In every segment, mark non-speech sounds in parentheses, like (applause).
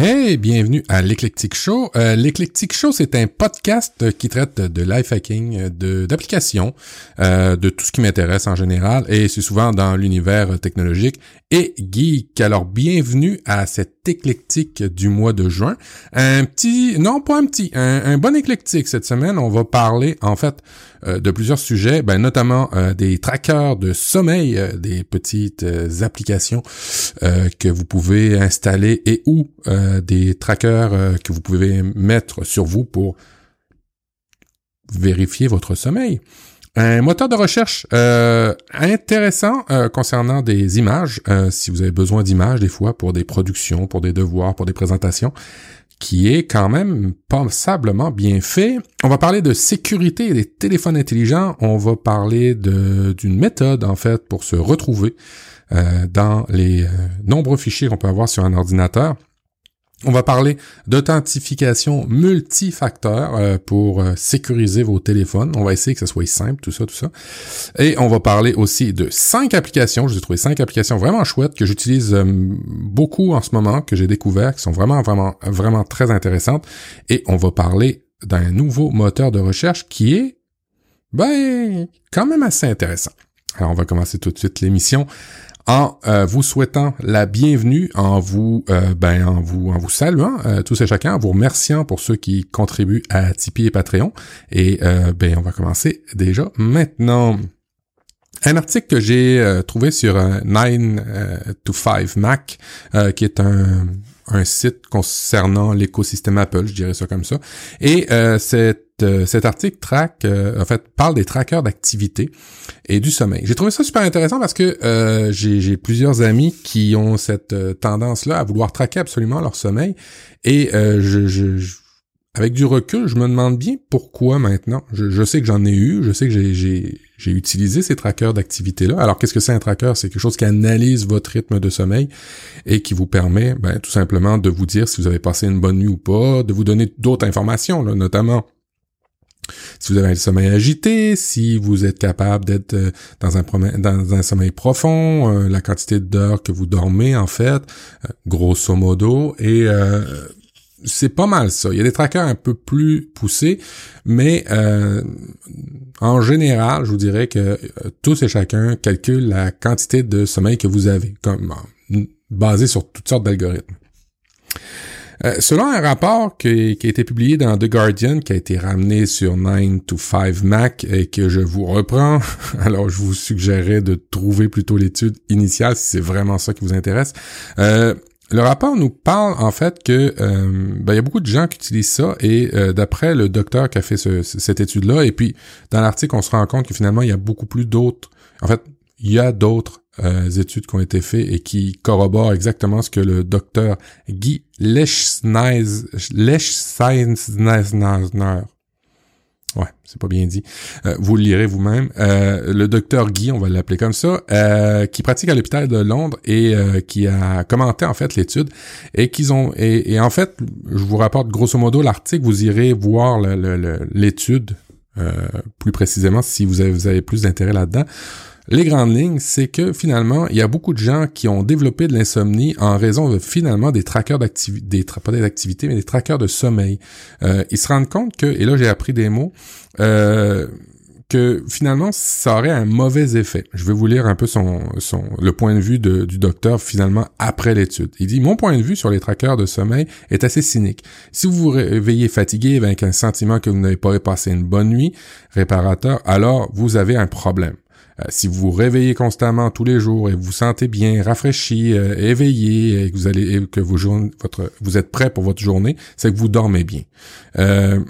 Hey, bienvenue à l'Eclectic Show. Euh, L'Eclectic Show, c'est un podcast qui traite de life hacking, de d'applications, euh, de tout ce qui m'intéresse en général, et c'est souvent dans l'univers technologique et geek. Alors, bienvenue à cet éclectique du mois de juin. Un petit, non pas un petit, un, bon éclectique cette semaine. On va parler en fait euh, de plusieurs sujets, ben, notamment euh, des trackers de sommeil, euh, des petites applications que vous pouvez installer et ou des trackers que vous pouvez mettre sur vous pour vérifier votre sommeil. Un moteur de recherche intéressant concernant des images, si vous avez besoin d'images des fois pour des productions, pour des devoirs, pour des présentations, qui est quand même passablement bien fait. On va parler de sécurité des téléphones intelligents. On va parler d'une méthode en fait pour se retrouver dans les nombreux fichiers qu'on peut avoir sur un ordinateur. On va parler d'authentification multifacteur euh, pour euh, sécuriser vos téléphones. On va essayer que ce soit simple, tout ça, tout ça. Et on va parler aussi de cinq applications. J'ai trouvé cinq applications vraiment chouettes que j'utilise euh, beaucoup en ce moment, que j'ai découvert, qui sont vraiment, vraiment, vraiment très intéressantes. Et on va parler d'un nouveau moteur de recherche qui est, ben, quand même assez intéressant. Alors, on va commencer tout de suite l'émission en euh, vous souhaitant la bienvenue, en vous, euh, ben, en vous, en vous saluant euh, tous et chacun, en vous remerciant pour ceux qui contribuent à Tipeee et Patreon. Et ben, on va commencer déjà maintenant. Un article que j'ai trouvé sur 9 to 5 Mac, qui est un, un site concernant l'écosystème Apple, je dirais ça comme ça. Et c'est euh, cet article track, euh, en fait, parle des trackers d'activité et du sommeil. J'ai trouvé ça super intéressant parce que euh, j'ai plusieurs amis qui ont cette tendance-là à vouloir traquer absolument leur sommeil et je, avec du recul, je me demande bien pourquoi maintenant. Je, sais que j'en ai eu, je sais que j'ai utilisé ces trackers d'activité-là. Alors, qu'est-ce que c'est un tracker? C'est quelque chose qui analyse votre rythme de sommeil et qui vous permet ben, tout simplement de vous dire si vous avez passé une bonne nuit ou pas, de vous donner d'autres informations, là, notamment si vous avez un sommeil agité, si vous êtes capable d'être euh, dans un, sommeil profond, euh, la quantité d'heures que vous dormez en fait, euh, grosso modo, et c'est pas mal ça. Il y a des trackers un peu plus poussés, mais en général, je vous dirais que tous et chacun calculent la quantité de sommeil que vous avez, comme basé sur toutes sortes d'algorithmes. Euh, selon un rapport qui, a été publié dans The Guardian, qui a été ramené sur 9 to 5 Mac et que je vous reprends, (laughs) alors je vous suggérerais de trouver plutôt l'étude initiale si c'est vraiment ça qui vous intéresse. Euh, le rapport nous parle en fait que euh, ben, il y a beaucoup de gens qui utilisent ça et d'après le docteur qui a fait cette étude-là, et puis dans l'article on se rend compte que finalement il y a beaucoup plus d'autres. En fait, il y a d'autres euh, études qui ont été faites et qui corroborent exactement ce que le docteur Guy Lechsneisner, ouais, c'est pas bien dit, euh, vous le lirez vous-même, euh, le docteur Guy, on va l'appeler comme ça, qui pratique à l'hôpital de Londres et qui a commenté en fait l'étude et qu'ils ont et, en fait, je vous rapporte grosso modo l'article, vous irez voir l'étude plus précisément si vous avez, vous avez plus d'intérêt là-dedans. Les grandes lignes, c'est que finalement, il y a beaucoup de gens qui ont développé de l'insomnie en raison de finalement des trackers d'activité, des pas des activités, mais des trackers de sommeil. Euh, ils se rendent compte que, et là j'ai appris des mots, euh, que finalement ça aurait un mauvais effet. Je vais vous lire un peu son, son le point de vue du docteur finalement après l'étude. Il dit mon point de vue sur les trackers de sommeil est assez cynique. Si vous vous réveillez fatigué avec un sentiment que vous n'avez pas passé une bonne nuit réparateur, alors vous avez un problème. Euh, si vous vous réveillez constamment tous les jours et vous vous sentez bien, rafraîchi, euh, éveillé, et que vous allez, que vos votre, vous êtes prêt pour votre journée, c'est que vous dormez bien. Euh,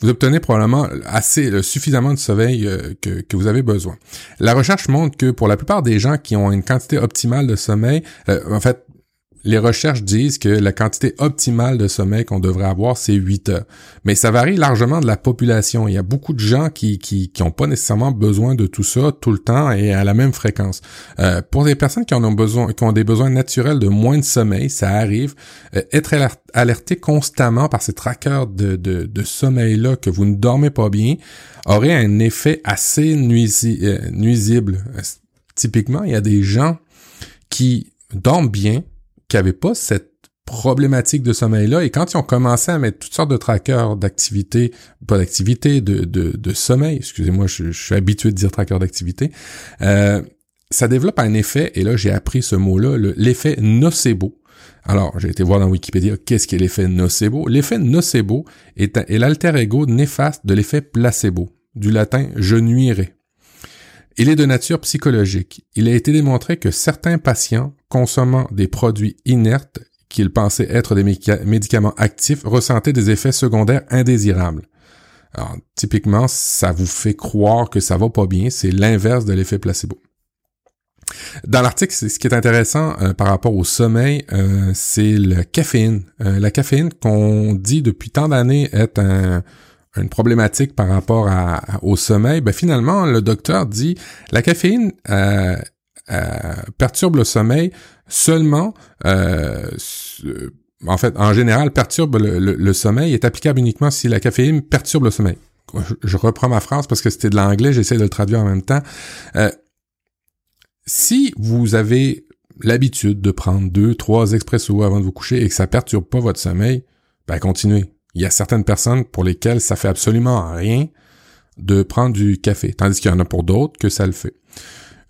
vous obtenez probablement assez suffisamment de sommeil que, que, vous avez besoin. La recherche montre que pour la plupart des gens qui ont une quantité optimale de sommeil, en fait, les recherches disent que la quantité optimale de sommeil qu'on devrait avoir, c'est 8 heures. Mais ça varie largement de la population. Il y a beaucoup de gens qui qui qui ont pas nécessairement besoin de tout ça tout le temps et à la même fréquence. Euh, pour des personnes qui en ont besoin, qui ont des besoins naturels de moins de sommeil, ça arrive. Euh, être alerté constamment par ces trackers de, de, de sommeil-là que vous ne dormez pas bien aurait un effet assez euh, nuisible. Typiquement, il y a des gens qui dorment bien, qui n'avaient pas cette problématique de sommeil-là. Et quand ils ont commencé à mettre toutes sortes de trackers d'activité, pas d'activité, de, sommeil, excusez-moi, je, suis habitué de dire tracker d'activité, euh, ça développe un effet, et là j'ai appris ce mot-là, l'effet nocebo. Alors, j'ai été voir dans Wikipédia qu'est-ce qu'est l'effet nocebo? L'effet nocebo est, est l'alter ego néfaste de l'effet placebo, du latin je nuirai. Il est de nature psychologique. Il a été démontré que certains patients consommant des produits inertes qu'ils pensaient être des médicaments actifs ressentaient des effets secondaires indésirables. Alors, typiquement, ça vous fait croire que ça va pas bien, c'est l'inverse de l'effet placebo. Dans l'article, ce qui est intéressant euh, par rapport au sommeil, euh, c'est la caféine. Euh, la caféine qu'on dit depuis tant d'années est une problématique par rapport au sommeil. Ben finalement, le docteur dit la caféine perturbe le sommeil seulement, en fait, en général, perturbe le, sommeil est applicable uniquement si la caféine perturbe le sommeil. Je, reprends ma phrase parce que c'était de l'anglais, j'essaie de le traduire en même temps si vous avez l'habitude de prendre deux, trois expressos avant de vous coucher et que ça perturbe pas votre sommeil, ben continuez. Il y a certaines personnes pour lesquelles ça fait absolument rien de prendre du café, tandis qu'il y en a pour d'autres que ça le fait.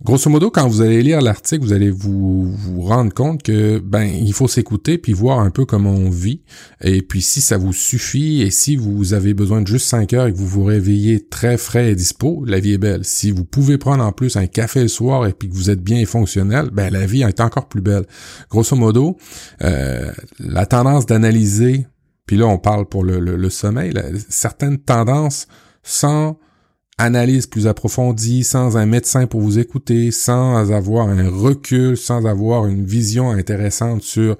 Grosso modo, quand vous allez lire l'article, vous allez vous, rendre compte que ben il faut s'écouter puis voir un peu comment on vit. Et puis si ça vous suffit et si vous avez besoin de juste 5 heures et que vous vous réveillez très frais et dispo, la vie est belle. Si vous pouvez prendre en plus un café le soir et puis que vous êtes bien et fonctionnel, ben la vie est encore plus belle. Grosso modo, euh, la tendance d'analyser, puis là on parle pour le, sommeil, certaines tendances sans analyse plus approfondie, sans un médecin pour vous écouter, sans avoir un recul, sans avoir une vision intéressante sur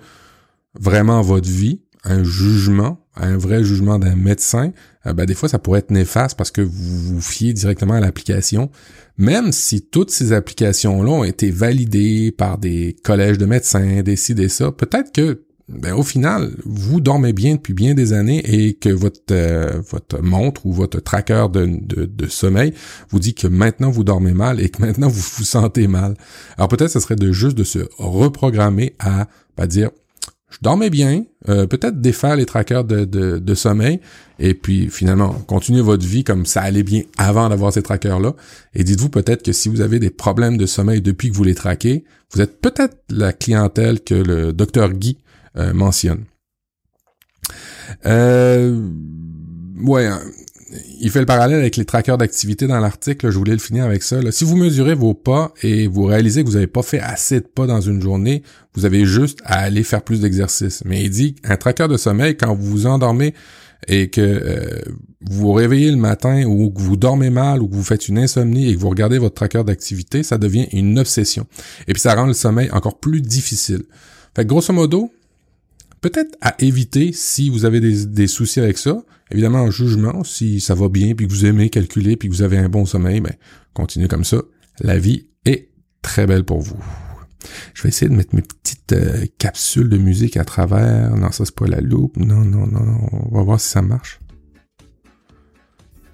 vraiment votre vie, un jugement, un vrai jugement d'un médecin, euh, ben des fois ça pourrait être néfaste parce que vous vous fiez directement à l'application, même si toutes ces applications-là ont été validées par des collèges de médecins, des ci, des ça, peut-être que ben, au final, vous dormez bien depuis bien des années et que votre euh, votre montre ou votre tracker de, de, sommeil vous dit que maintenant vous dormez mal et que maintenant vous vous sentez mal. Alors peut-être ce serait de juste de se reprogrammer à pas dire je dormais bien, euh, peut-être défaire les trackers de, de, de, sommeil, et puis finalement, continuer votre vie comme ça allait bien avant d'avoir ces trackers-là. Et dites-vous peut-être que si vous avez des problèmes de sommeil depuis que vous les traquez, vous êtes peut-être la clientèle que le docteur Guy mentionne. Euh, ouais, hein, il fait le parallèle avec les trackers d'activité dans l'article. Je voulais le finir avec ça. Si vous mesurez vos pas et vous réalisez que vous n'avez pas fait assez de pas dans une journée, vous avez juste à aller faire plus d'exercice. Mais il dit un tracker de sommeil, quand vous vous endormez et que euh, vous vous réveillez le matin ou que vous dormez mal ou que vous faites une insomnie et que vous regardez votre tracker d'activité, ça devient une obsession. Et puis ça rend le sommeil encore plus difficile. Fait que grosso modo, peut-être à éviter si vous avez des, soucis avec ça. Évidemment, en jugement, si ça va bien, puis que vous aimez calculer, puis que vous avez un bon sommeil, ben, continuez comme ça. La vie est très belle pour vous. Je vais essayer de mettre mes petites euh, capsules de musique à travers. Non, ça c'est pas la loupe. Non, non, non, non. On va voir si ça marche.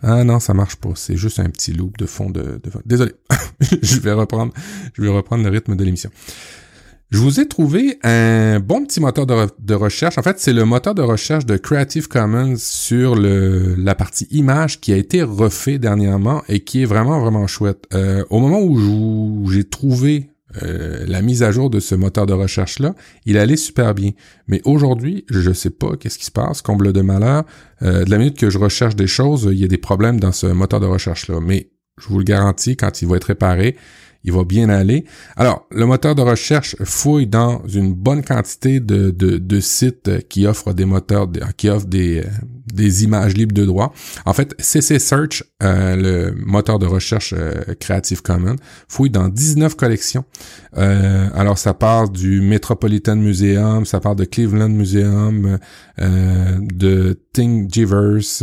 Ah non, ça marche pas. C'est juste un petit loop de fond de. de... Désolé. (laughs) je vais reprendre. Je vais reprendre le rythme de l'émission. Je vous ai trouvé un bon petit moteur de, recherche. En fait, c'est le moteur de recherche de Creative Commons sur la partie image qui a été refait dernièrement et qui est vraiment, vraiment chouette. Euh, au moment où j'ai trouvé euh, la mise à jour de ce moteur de recherche-là, il allait super bien. Mais aujourd'hui, je sais pas qu'est-ce qui se passe, comble de malheur. Euh, de la minute que je recherche des choses, il y a des problèmes dans ce moteur de recherche-là. Mais je vous le garantis, quand il va être réparé, il va bien aller. Alors, le moteur de recherche fouille dans une bonne quantité de, sites qui offrent des moteurs, qui offrent des, des images libres de droit. En fait, CC Search, euh, le moteur de recherche euh, Creative Commons, fouille dans 19 collections. Euh, alors, ça part du Metropolitan Museum, ça part de Cleveland Museum, de Thingiverse,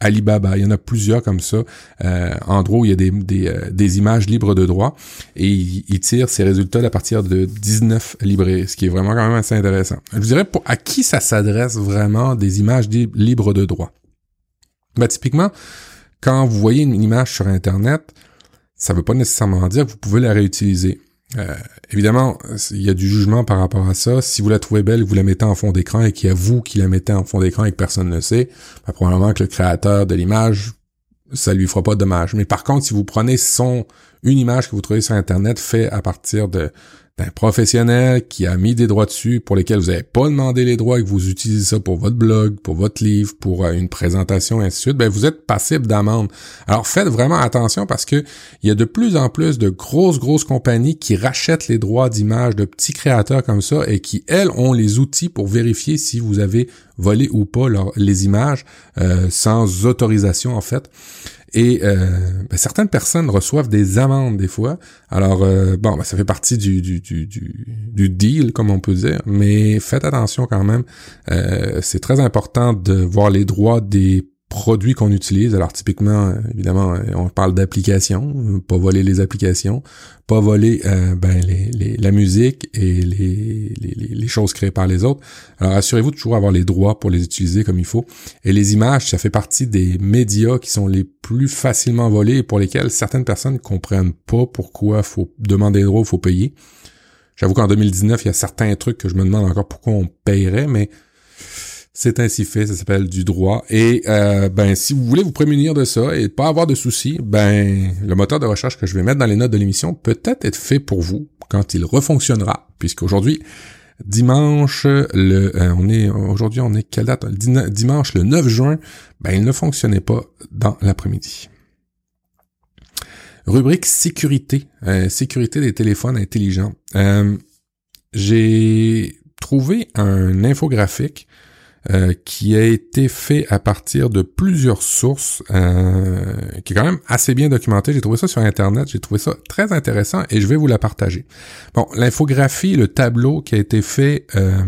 Alibaba, il y en a plusieurs comme ça, euh, endroits où il y a des, des, euh, des images libres de droit et il, tire ses résultats à partir de 19 librairies, ce qui est vraiment quand même assez intéressant. Je vous dirais pour, à qui ça s'adresse vraiment des images libres de droit? Ben, typiquement, quand vous voyez une image sur Internet, ça ne veut pas nécessairement dire que vous pouvez la réutiliser. Euh, évidemment, il y a du jugement par rapport à ça. Si vous la trouvez belle, vous la mettez en fond d'écran et qu'il y a vous qui la mettez en fond d'écran et que personne ne sait, ben, probablement que le créateur de l'image, ça lui fera pas de dommage. Mais par contre, si vous prenez son une image que vous trouvez sur Internet fait à partir de d'un professionnel qui a mis des droits dessus pour lesquels vous n'avez pas demandé les droits et que vous utilisez ça pour votre blog, pour votre livre, pour euh, une présentation, ainsi de suite, ben vous êtes passible d'amende. Alors faites vraiment attention parce que il y a de plus en plus de grosses, grosses compagnies qui rachètent les droits d'image de petits créateurs comme ça et qui, elles, ont les outils pour vérifier si vous avez volé ou pas les images euh, sans autorisation en fait. Et euh, ben, certaines personnes reçoivent des amendes des fois. Alors, euh, bon, ben, ça fait partie du, du, du, deal, comme on peut dire, mais faites attention quand même. Euh, c'est très important de voir les droits des produits qu'on utilise. Alors typiquement, évidemment, on parle d'applications, pas voler les applications, pas voler euh, ben, les, la musique et les, les, choses créées par les autres. Alors assurez-vous de toujours avoir les droits pour les utiliser comme il faut. Et les images, ça fait partie des médias qui sont les plus facilement volés et pour lesquels certaines personnes comprennent pas pourquoi faut demander des droits, faut payer. J'avoue qu'en 2019, il y a certains trucs que je me demande encore pourquoi on payerait, mais c'est ainsi fait, ça s'appelle du droit. Et euh, ben si vous voulez vous prémunir de ça et pas avoir de soucis, ben le moteur de recherche que je vais mettre dans les notes de l'émission peut être être fait pour vous quand il refonctionnera, puisqu'aujourd'hui dimanche le euh, on est aujourd'hui on est quelle date? Dimanche le 9 juin, ben il ne fonctionnait pas dans l'après-midi. Rubrique sécurité, euh, sécurité des téléphones intelligents. J'ai trouvé un infographique euh, qui a été fait à partir de plusieurs sources, euh, qui est quand même assez bien documenté. J'ai trouvé ça sur Internet, j'ai trouvé ça très intéressant et je vais vous la partager. Bon, l'infographie, le tableau qui a été fait euh,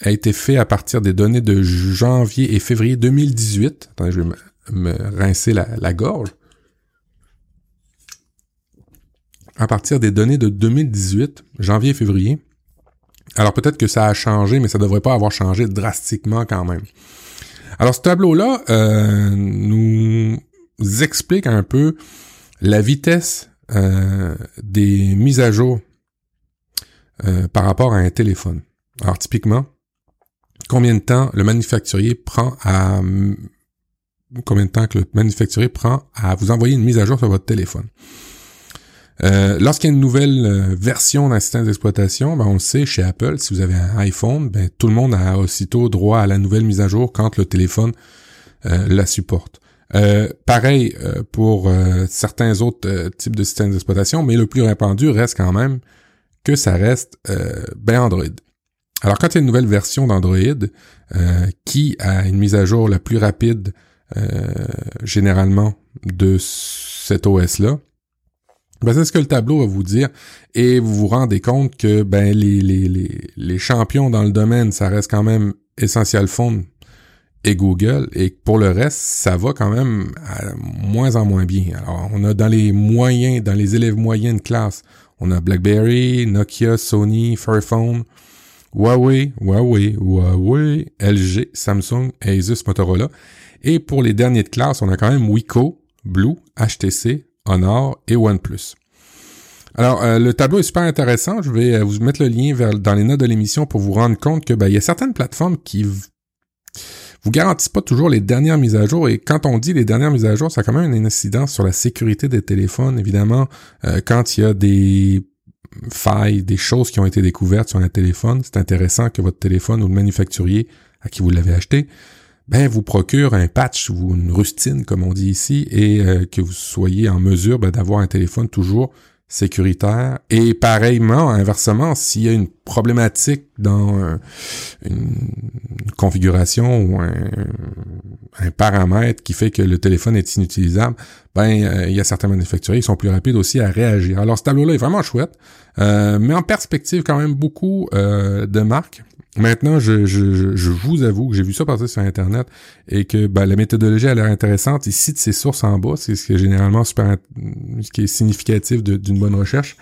a été fait à partir des données de janvier et février 2018. Attendez, je vais me, rincer la, la gorge. À partir des données de 2018, janvier et février, alors peut-être que ça a changé, mais ça devrait pas avoir changé drastiquement quand même. Alors ce tableau-là euh, nous explique un peu la vitesse euh, des mises à jour euh, par rapport à un téléphone. Alors typiquement, combien de temps le manufacturier prend à combien de temps que le manufacturier prend à vous envoyer une mise à jour sur votre téléphone? Euh, lorsqu'il y a une nouvelle euh, version d'un système d'exploitation, ben on le sait, chez Apple, si vous avez un iPhone, ben tout le monde a aussitôt droit à la nouvelle mise à jour quand le téléphone euh, la supporte. pareil pour certains autres types de systèmes d'exploitation, mais le plus répandu reste quand même que ça reste ben Android. Alors quand il y a une nouvelle version d'Android qui a une mise à jour la plus rapide généralement de cet OS-là, ben, c'est ce que le tableau va vous dire et vous vous rendez compte que ben les, les, les, les champions dans le domaine, ça reste quand même Essential Phone et Google et pour le reste, ça va quand même moins en moins bien. Alors, on a dans les moyens, dans les élèves moyens de classe, on a BlackBerry, Nokia, Sony, Fairphone, Huawei, Huawei, Huawei, LG, Samsung, Asus, Motorola. Et pour les derniers de classe, on a quand même Wiko, Blue, HTC, Honor et OnePlus. Alors, euh, le tableau est super intéressant. Je vais euh, vous mettre le lien dans les notes de l'émission pour vous rendre compte que ben, y a certaines plateformes qui vous garantissent pas toujours les dernières mises à jour. Et quand on dit les dernières mises à jour, ça a quand même une incidence sur la sécurité des téléphones. Évidemment, euh, quand il y a des failles, des choses qui ont été découvertes sur un téléphone, c'est intéressant que votre téléphone ou le manufacturier à qui vous l'avez acheté ben vous procure un patch ou une rustine comme on dit ici et euh, que vous soyez en mesure ben, d'avoir un téléphone toujours sécuritaire. Et pareillement inversement s'il y a une problématique dans une configuration ou un, paramètre qui fait que le téléphone est inutilisable ben euh, il y a certains manufacturiers qui sont plus rapides aussi à réagir. Alors ce tableau là est vraiment chouette euh, mais en perspective quand même beaucoup de marques Maintenant, je, je, vous avoue que j'ai vu ça passer sur Internet et que ben, la méthodologie a l'air intéressante. Il cite ses sources en bas, c'est ce qui est généralement super, ce qui est significatif d'une bonne recherche,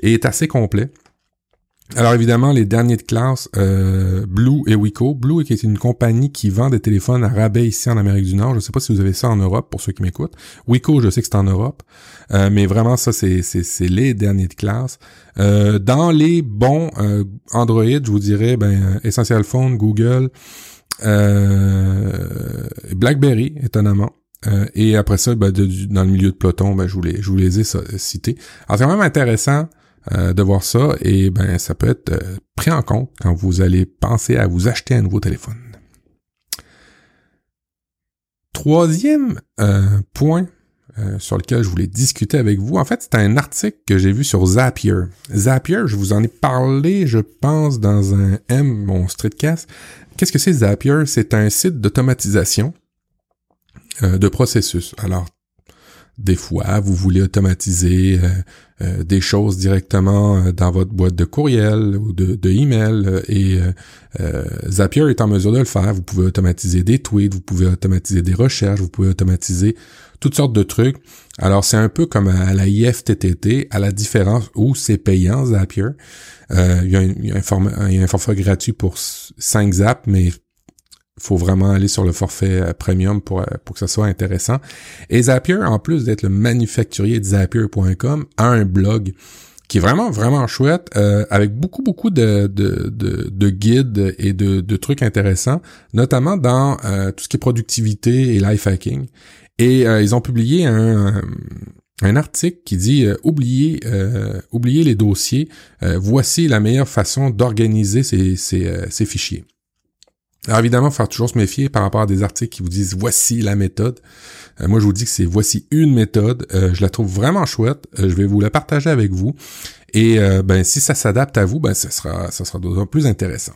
et est assez complet. Alors évidemment, les derniers de classe, euh, Blue et Wico. Blue est une compagnie qui vend des téléphones à rabais ici en Amérique du Nord. Je ne sais pas si vous avez ça en Europe pour ceux qui m'écoutent. Wico, je sais que c'est en Europe. Euh, mais vraiment, ça, c'est, c'est, les derniers de classe. Euh, dans les bons Android, je vous dirais, ben, Essential Phone, Google, BlackBerry, étonnamment. et après ça, ben, dans le milieu de peloton, ben, je, vous les, je vous les ai cités. Alors c'est quand même intéressant euh, de voir ça et ben ça peut être euh, pris en compte quand vous allez penser à vous acheter un nouveau téléphone. Troisième euh, point sur lequel je voulais discuter avec vous, en fait, c'est un article que j'ai vu sur Zapier. Zapier, je vous en ai parlé, je pense, dans un M, mon streetcast. Qu'est-ce que c'est Zapier? C'est un site d'automatisation de processus. Alors, des fois, vous voulez automatiser euh, euh, des choses directement euh, dans votre boîte de courriel ou de, de email et Zapier est en mesure de le faire. Vous pouvez automatiser des tweets, vous pouvez automatiser des recherches, vous pouvez automatiser toutes sortes de trucs. Alors c'est un peu comme à la IFTTT, à la différence où c'est payant Zapier. il, y a un, il, y a un il y a un forfait gratuit pour 5 zaps, mais faut vraiment aller sur le forfait euh, premium pour, euh, pour que ça soit intéressant. Et Zapier, en plus d'être le manufacturier de Zapier.com, a un blog qui est vraiment, vraiment chouette, euh, avec beaucoup, beaucoup de, de, de, guides et de, trucs intéressants, notamment dans tout ce qui est productivité et life hacking. Et ils ont publié un, un article qui dit oubliez, oubliez les dossiers, voici la meilleure façon d'organiser ces, ces fichiers. Alors évidemment, faut toujours se méfier par rapport à des articles qui vous disent voici la méthode. Euh, moi, je vous dis que c'est voici une méthode. Euh, je la trouve vraiment chouette. Euh, je vais vous la partager avec vous. Et ben si ça s'adapte à vous, ben ça sera ça sera d'autant plus intéressant.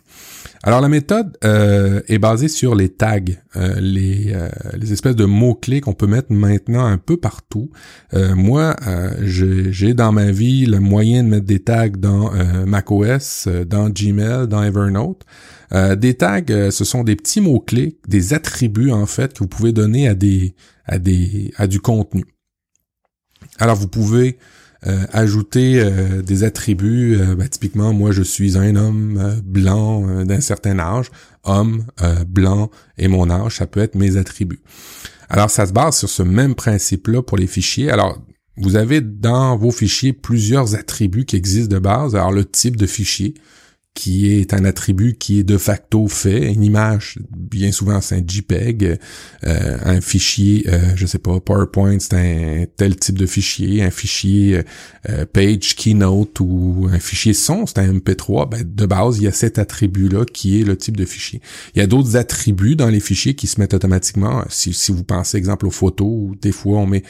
Alors la méthode est basée sur les tags, les, les espèces de mots clés qu'on peut mettre maintenant un peu partout. moi, j'ai dans ma vie le moyen de mettre des tags dans macOS, dans Gmail, dans Evernote. Euh, des tags, euh, ce sont des petits mots-clés, des attributs en fait que vous pouvez donner à des à des à du contenu. Alors vous pouvez euh, ajouter des attributs, ben, typiquement moi je suis un homme blanc d'un certain âge, homme blanc et mon âge, ça peut être mes attributs. Alors ça se base sur ce même principe-là pour les fichiers. Alors vous avez dans vos fichiers plusieurs attributs qui existent de base. Alors le type de fichier, qui est un attribut qui est de facto fait, une image, bien souvent c'est un JPEG, euh, un fichier, euh, je sais pas, PowerPoint, c'est un tel type de fichier, un fichier euh, page keynote ou un fichier son, c'est un MP3, ben, de base, il y a cet attribut-là qui est le type de fichier. Il y a d'autres attributs dans les fichiers qui se mettent automatiquement. Si, si vous pensez, exemple, aux photos, des fois on met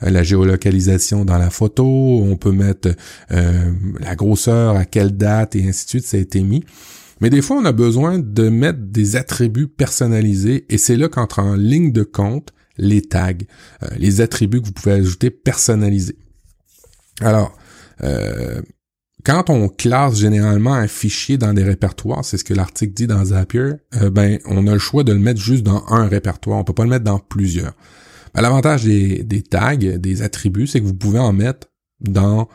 la géolocalisation dans la photo, on peut mettre euh, la grosseur, à quelle date et ainsi de suite, ça a été mis. Mais des fois, on a besoin de mettre des attributs personnalisés et c'est là qu'entre en ligne de compte les tags, euh, les attributs que vous pouvez ajouter personnalisés. Alors, quand on classe généralement un fichier dans des répertoires, c'est ce que l'article dit dans Zapier, ben on a le choix de le mettre juste dans un répertoire, on peut pas le mettre dans plusieurs. Ben, l'avantage des, tags, des attributs, c'est que vous pouvez en mettre dans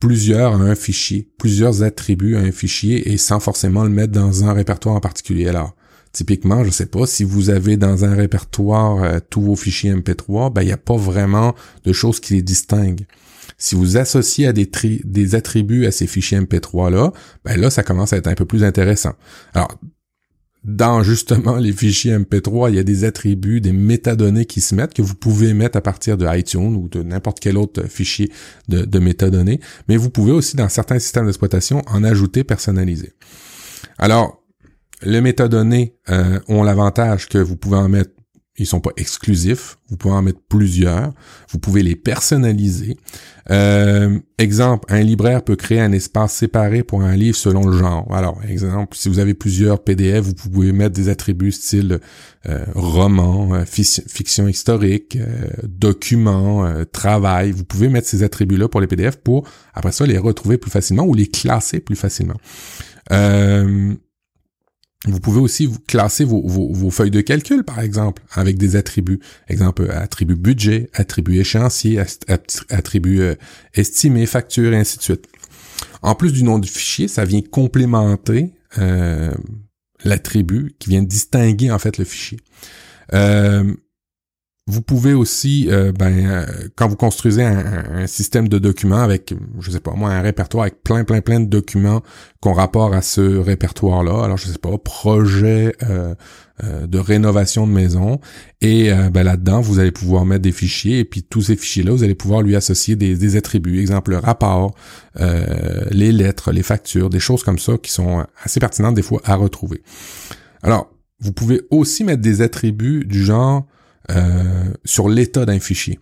plusieurs à un fichier, plusieurs attributs à un fichier et sans forcément le mettre dans un répertoire en particulier. Alors, typiquement, je sais pas, si vous avez dans un répertoire euh, tous vos fichiers MP3, ben il n'y a pas vraiment de choses qui les distinguent. Si vous associez à des, des attributs à ces fichiers MP3-là, ben là, ça commence à être un peu plus intéressant. Alors, dans justement les fichiers MP3, il y a des attributs, des métadonnées qui se mettent que vous pouvez mettre à partir de iTunes ou de n'importe quel autre fichier de, métadonnées, mais vous pouvez aussi dans certains systèmes d'exploitation en ajouter personnalisé. Alors, les métadonnées euh, ont l'avantage que vous pouvez en mettre ils sont pas exclusifs. Vous pouvez en mettre plusieurs. Vous pouvez les personnaliser. Euh, exemple, un libraire peut créer un espace séparé pour un livre selon le genre. Alors, exemple, si vous avez plusieurs PDF, vous pouvez mettre des attributs style euh, roman, euh, fiction historique, document, travail. Vous pouvez mettre ces attributs-là pour les PDF pour, après ça, les retrouver plus facilement ou les classer plus facilement. Vous pouvez aussi classer vos, vos, feuilles de calcul, par exemple, avec des attributs. Exemple, attribut budget, attribut échéancier, attribut euh, estimé, facture, et ainsi de suite. en plus du nom du fichier, ça vient complémenter euh, l'attribut qui vient distinguer en fait le fichier. Euh, vous pouvez aussi, euh, ben, euh, quand vous construisez un, système de documents avec, je sais pas moi, un répertoire avec plein, plein, plein de documents qu'on rapporte à ce répertoire-là. Alors, je sais pas, projet euh, de rénovation de maison. Et ben, là-dedans, vous allez pouvoir mettre des fichiers. Et puis, tous ces fichiers-là, vous allez pouvoir lui associer des, des attributs. Exemple, le rapport, les lettres, les factures, des choses comme ça qui sont assez pertinentes des fois à retrouver. Alors, vous pouvez aussi mettre des attributs du genre euh, sur l'état d'un fichier.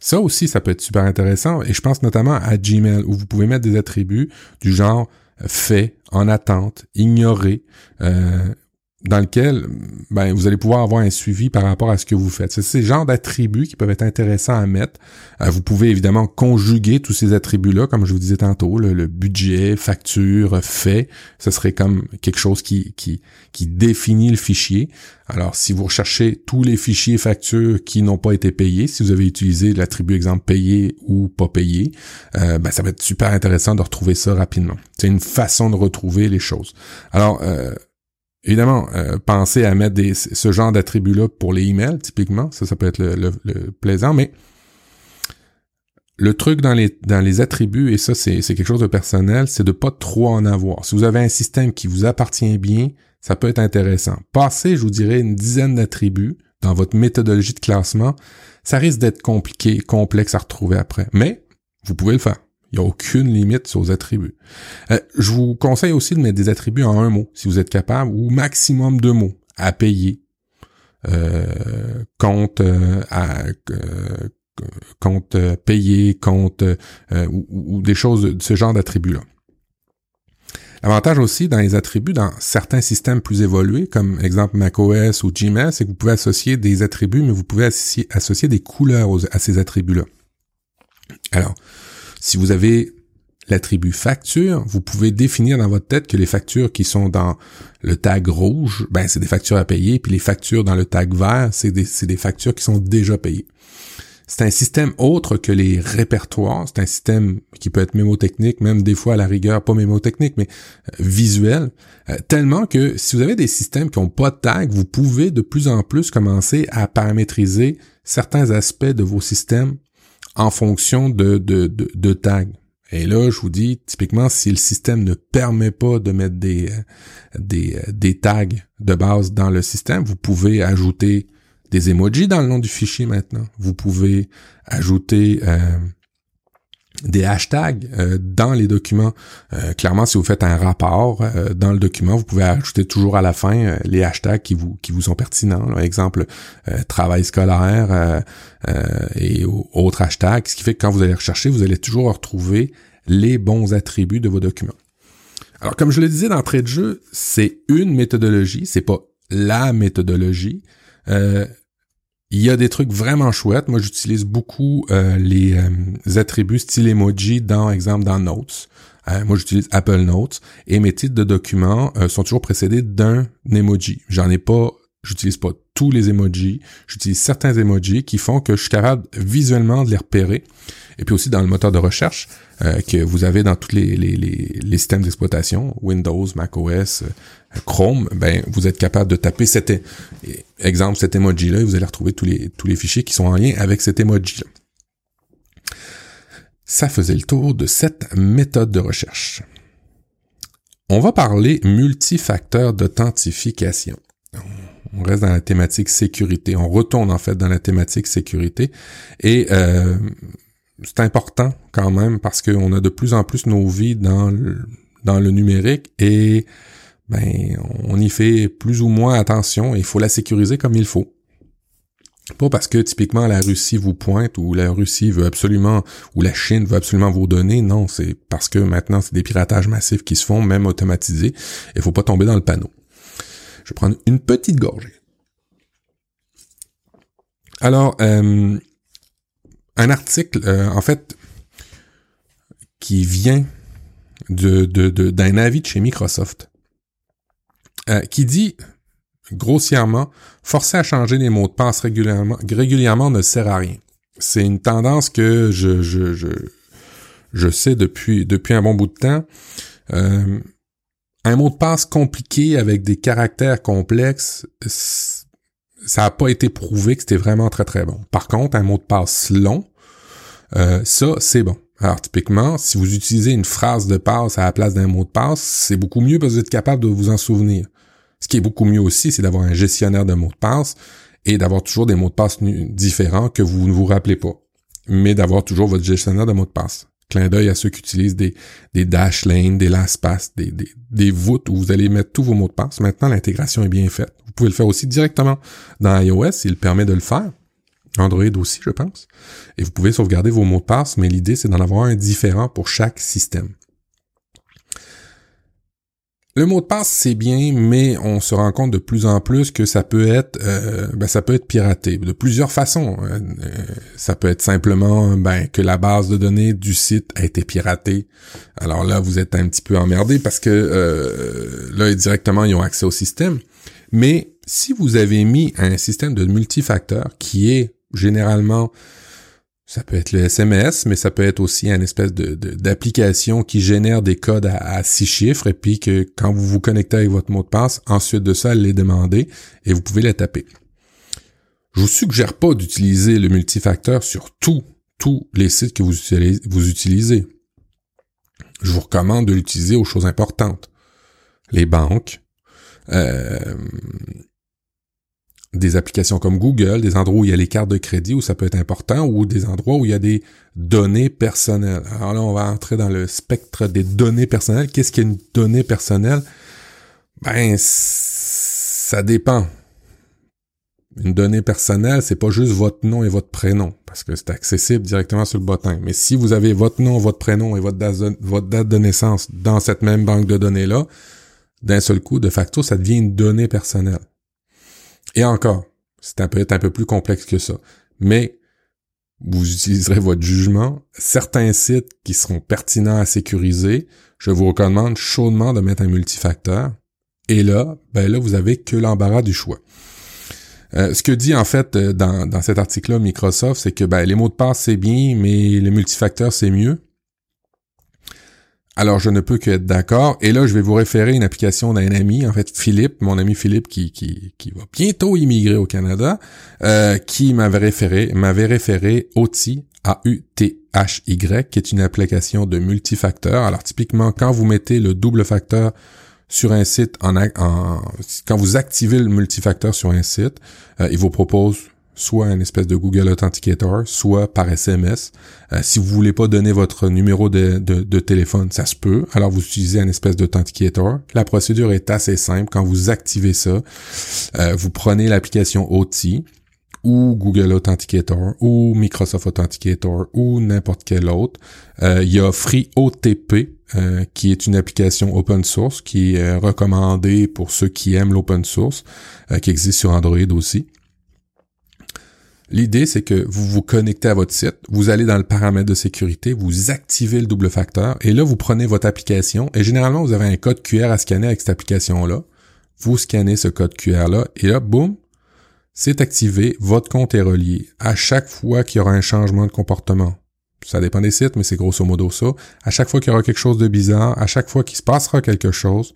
Ça aussi, ça peut être super intéressant et je pense notamment à Gmail où vous pouvez mettre des attributs du genre fait, en attente, ignoré, euh, dans lequel ben, vous allez pouvoir avoir un suivi par rapport à ce que vous faites. C'est ces genres d'attributs qui peuvent être intéressants à mettre. Euh, vous pouvez évidemment conjuguer tous ces attributs-là, comme je vous disais tantôt, le, budget, facture, fait. Ce serait comme quelque chose qui, qui, qui définit le fichier. Alors, si vous recherchez tous les fichiers factures qui n'ont pas été payés, si vous avez utilisé l'attribut exemple payé ou pas payé, euh, ben, ça va être super intéressant de retrouver ça rapidement. C'est une façon de retrouver les choses. Alors, euh, Évidemment, euh, pensez à mettre ce genre d'attributs-là pour les emails, typiquement. Ça, ça peut être le, plaisant, mais le truc dans les, dans les attributs, et ça, c'est quelque chose de personnel, c'est de pas trop en avoir. Si vous avez un système qui vous appartient bien, ça peut être intéressant. Passez, je vous dirais, une dizaine d'attributs dans votre méthodologie de classement, ça risque d'être compliqué, complexe à retrouver après. Mais vous pouvez le faire. Il n'y a aucune limite les attributs. Euh, je vous conseille aussi de mettre des attributs en un mot, si vous êtes capable, ou maximum deux mots à payer, euh, compte euh, à compte payé, compte ou, ou, des choses de ce genre d'attributs-là. L'avantage aussi dans les attributs, dans certains systèmes plus évolués, comme exemple macOS ou Gmail, c'est que vous pouvez associer des attributs, mais vous pouvez associer, associer des couleurs à ces attributs-là. Alors, si vous avez l'attribut facture, vous pouvez définir dans votre tête que les factures qui sont dans le tag rouge, ben c'est des factures à payer, puis les factures dans le tag vert, c'est des, des factures qui sont déjà payées. C'est un système autre que les répertoires. C'est un système qui peut être mémotechnique, même des fois à la rigueur, pas mémotechnique, mais euh, visuel. Euh, tellement que si vous avez des systèmes qui n'ont pas de tag, vous pouvez de plus en plus commencer à paramétriser certains aspects de vos systèmes en fonction de, de, de, tags. Et là, je vous dis, typiquement, si le système ne permet pas de mettre des, euh, des, euh, des tags de base dans le système, vous pouvez ajouter des emojis dans le nom du fichier maintenant. Vous pouvez ajouter euh, des hashtags euh, dans les documents. Euh, clairement, si vous faites un rapport euh, dans le document, vous pouvez ajouter toujours à la fin les hashtags qui vous qui vous sont pertinents. Par exemple, travail scolaire et autres hashtags, ce qui fait que quand vous allez rechercher, vous allez toujours retrouver les bons attributs de vos documents. Alors, comme je le disais d'entrée de jeu, c'est une méthodologie, c'est pas la méthodologie. Il y a des trucs vraiment chouettes. Moi, j'utilise beaucoup euh, les euh, attributs style emoji dans, exemple, dans Notes. Euh, moi, j'utilise Apple Notes et mes titres de documents sont toujours précédés d'un emoji. J'en ai pas, j'utilise pas tous les emojis. J'utilise certains emojis qui font que je suis capable visuellement de les repérer. Et puis aussi dans le moteur de recherche que vous avez dans tous les, systèmes d'exploitation, Windows, macOS, Chrome, ben vous êtes capable de taper cet exemple, cet emoji-là, et vous allez retrouver tous les, tous les fichiers qui sont en lien avec cet emoji-là. Ça faisait le tour de cette méthode de recherche. On va parler multifacteur d'authentification. On reste dans la thématique sécurité. On retourne en fait dans la thématique sécurité. Et euh, c'est important quand même parce qu'on a de plus en plus nos vies dans le, dans le numérique et ben on y fait plus ou moins attention et il faut la sécuriser comme il faut. Pas parce que typiquement la Russie vous pointe ou la Russie veut absolument ou la Chine veut absolument vous donner, non, c'est parce que maintenant c'est des piratages massifs qui se font, même automatisés, il faut pas tomber dans le panneau. Je vais prendre une petite gorgée. Alors, euh, un article, euh, en fait, qui vient de, d'un avis de chez Microsoft euh, qui dit grossièrement forcer à changer les mots de passe régulièrement, régulièrement ne sert à rien. C'est une tendance que je, sais depuis un bon bout de temps. Un mot de passe compliqué avec des caractères complexes, ça n'a pas été prouvé que c'était vraiment très très bon. Par contre, un mot de passe long, euh, ça c'est bon. Alors typiquement, si vous utilisez une phrase de passe à la place d'un mot de passe, c'est beaucoup mieux parce que vous êtes capable de vous en souvenir. Ce qui est beaucoup mieux aussi, c'est d'avoir un gestionnaire de mots de passe et d'avoir toujours des mots de passe différents que vous ne vous rappelez pas, mais d'avoir toujours votre gestionnaire de mots de passe. Clin d'œil à ceux qui utilisent des, des dash lanes, des LastPass, des, des, des voûtes où vous allez mettre tous vos mots de passe. Maintenant, l'intégration est bien faite. Vous pouvez le faire aussi directement dans iOS, il permet de le faire. Android aussi, je pense. Et vous pouvez sauvegarder vos mots de passe, mais l'idée, c'est d'en avoir un différent pour chaque système. Le mot de passe c'est bien, mais on se rend compte de plus en plus que ça peut être, euh, ben, ça peut être piraté de plusieurs façons. Euh, ça peut être simplement ben, que la base de données du site a été piratée. Alors là, vous êtes un petit peu emmerdé parce que euh, là directement ils ont accès au système. Mais si vous avez mis un système de multifacteur qui est généralement ça peut être le SMS, mais ça peut être aussi une espèce de, d'application qui génère des codes à, six chiffres et puis que quand vous vous connectez avec votre mot de passe, ensuite de ça, elle les demander et vous pouvez les taper. Je vous suggère pas d'utiliser le multifacteur sur tous, tous les sites que vous utilisez, vous utilisez. Je vous recommande de l'utiliser aux choses importantes. Les banques, euh, des applications comme Google, des endroits où il y a les cartes de crédit où ça peut être important, ou des endroits où il y a des données personnelles. Alors là, on va entrer dans le spectre des données personnelles. Qu'est-ce qu'une donnée personnelle? Ben, ça dépend. Une donnée personnelle, c'est pas juste votre nom et votre prénom, parce que c'est accessible directement sur le bottin. Mais si vous avez votre nom, votre prénom et votre date de, votre date de naissance dans cette même banque de données-là, d'un seul coup, de facto, ça devient une donnée personnelle. Et encore, c'est peut-être un peu plus complexe que ça. Mais vous utiliserez votre jugement. Certains sites qui seront pertinents à sécuriser, je vous recommande chaudement de mettre un multifacteur. Et là, ben là, vous avez que l'embarras du choix. Euh, ce que dit en fait euh, dans, dans cet article-là Microsoft, c'est que ben, les mots de passe c'est bien, mais les multifacteurs c'est mieux. Alors, je ne peux que être d'accord. Et là, je vais vous référer une application d'un ami, en fait, Philippe, mon ami Philippe, qui, qui, qui va bientôt immigrer au Canada, euh, qui m'avait référé, m'avait référé OTI, A-U-T-H-Y, qui est une application de multifacteur. Alors, typiquement, quand vous mettez le double facteur sur un site, en, en quand vous activez le multifacteur sur un site, euh, il vous propose soit un espèce de Google Authenticator, soit par SMS. Euh, si vous voulez pas donner votre numéro de, téléphone, ça se peut. Alors vous utilisez un espèce d'Authenticator. La procédure est assez simple. Quand vous activez ça, euh, vous prenez l'application OT ou Google Authenticator ou Microsoft Authenticator ou n'importe quel autre. Euh, il y a FreeOTP qui est une application open source qui est recommandée pour ceux qui aiment l'open source, qui existe sur Android aussi. L'idée, c'est que vous vous connectez à votre site, vous allez dans le paramètre de sécurité, vous activez le double facteur, et là, vous prenez votre application, et généralement, vous avez un code QR à scanner avec cette application-là. Vous scannez ce code QR-là, et là, boum, c'est activé, votre compte est relié. À chaque fois qu'il y aura un changement de comportement, ça dépend des sites, mais c'est grosso modo ça, à chaque fois qu'il y aura quelque chose de bizarre, à chaque fois qu'il se passera quelque chose,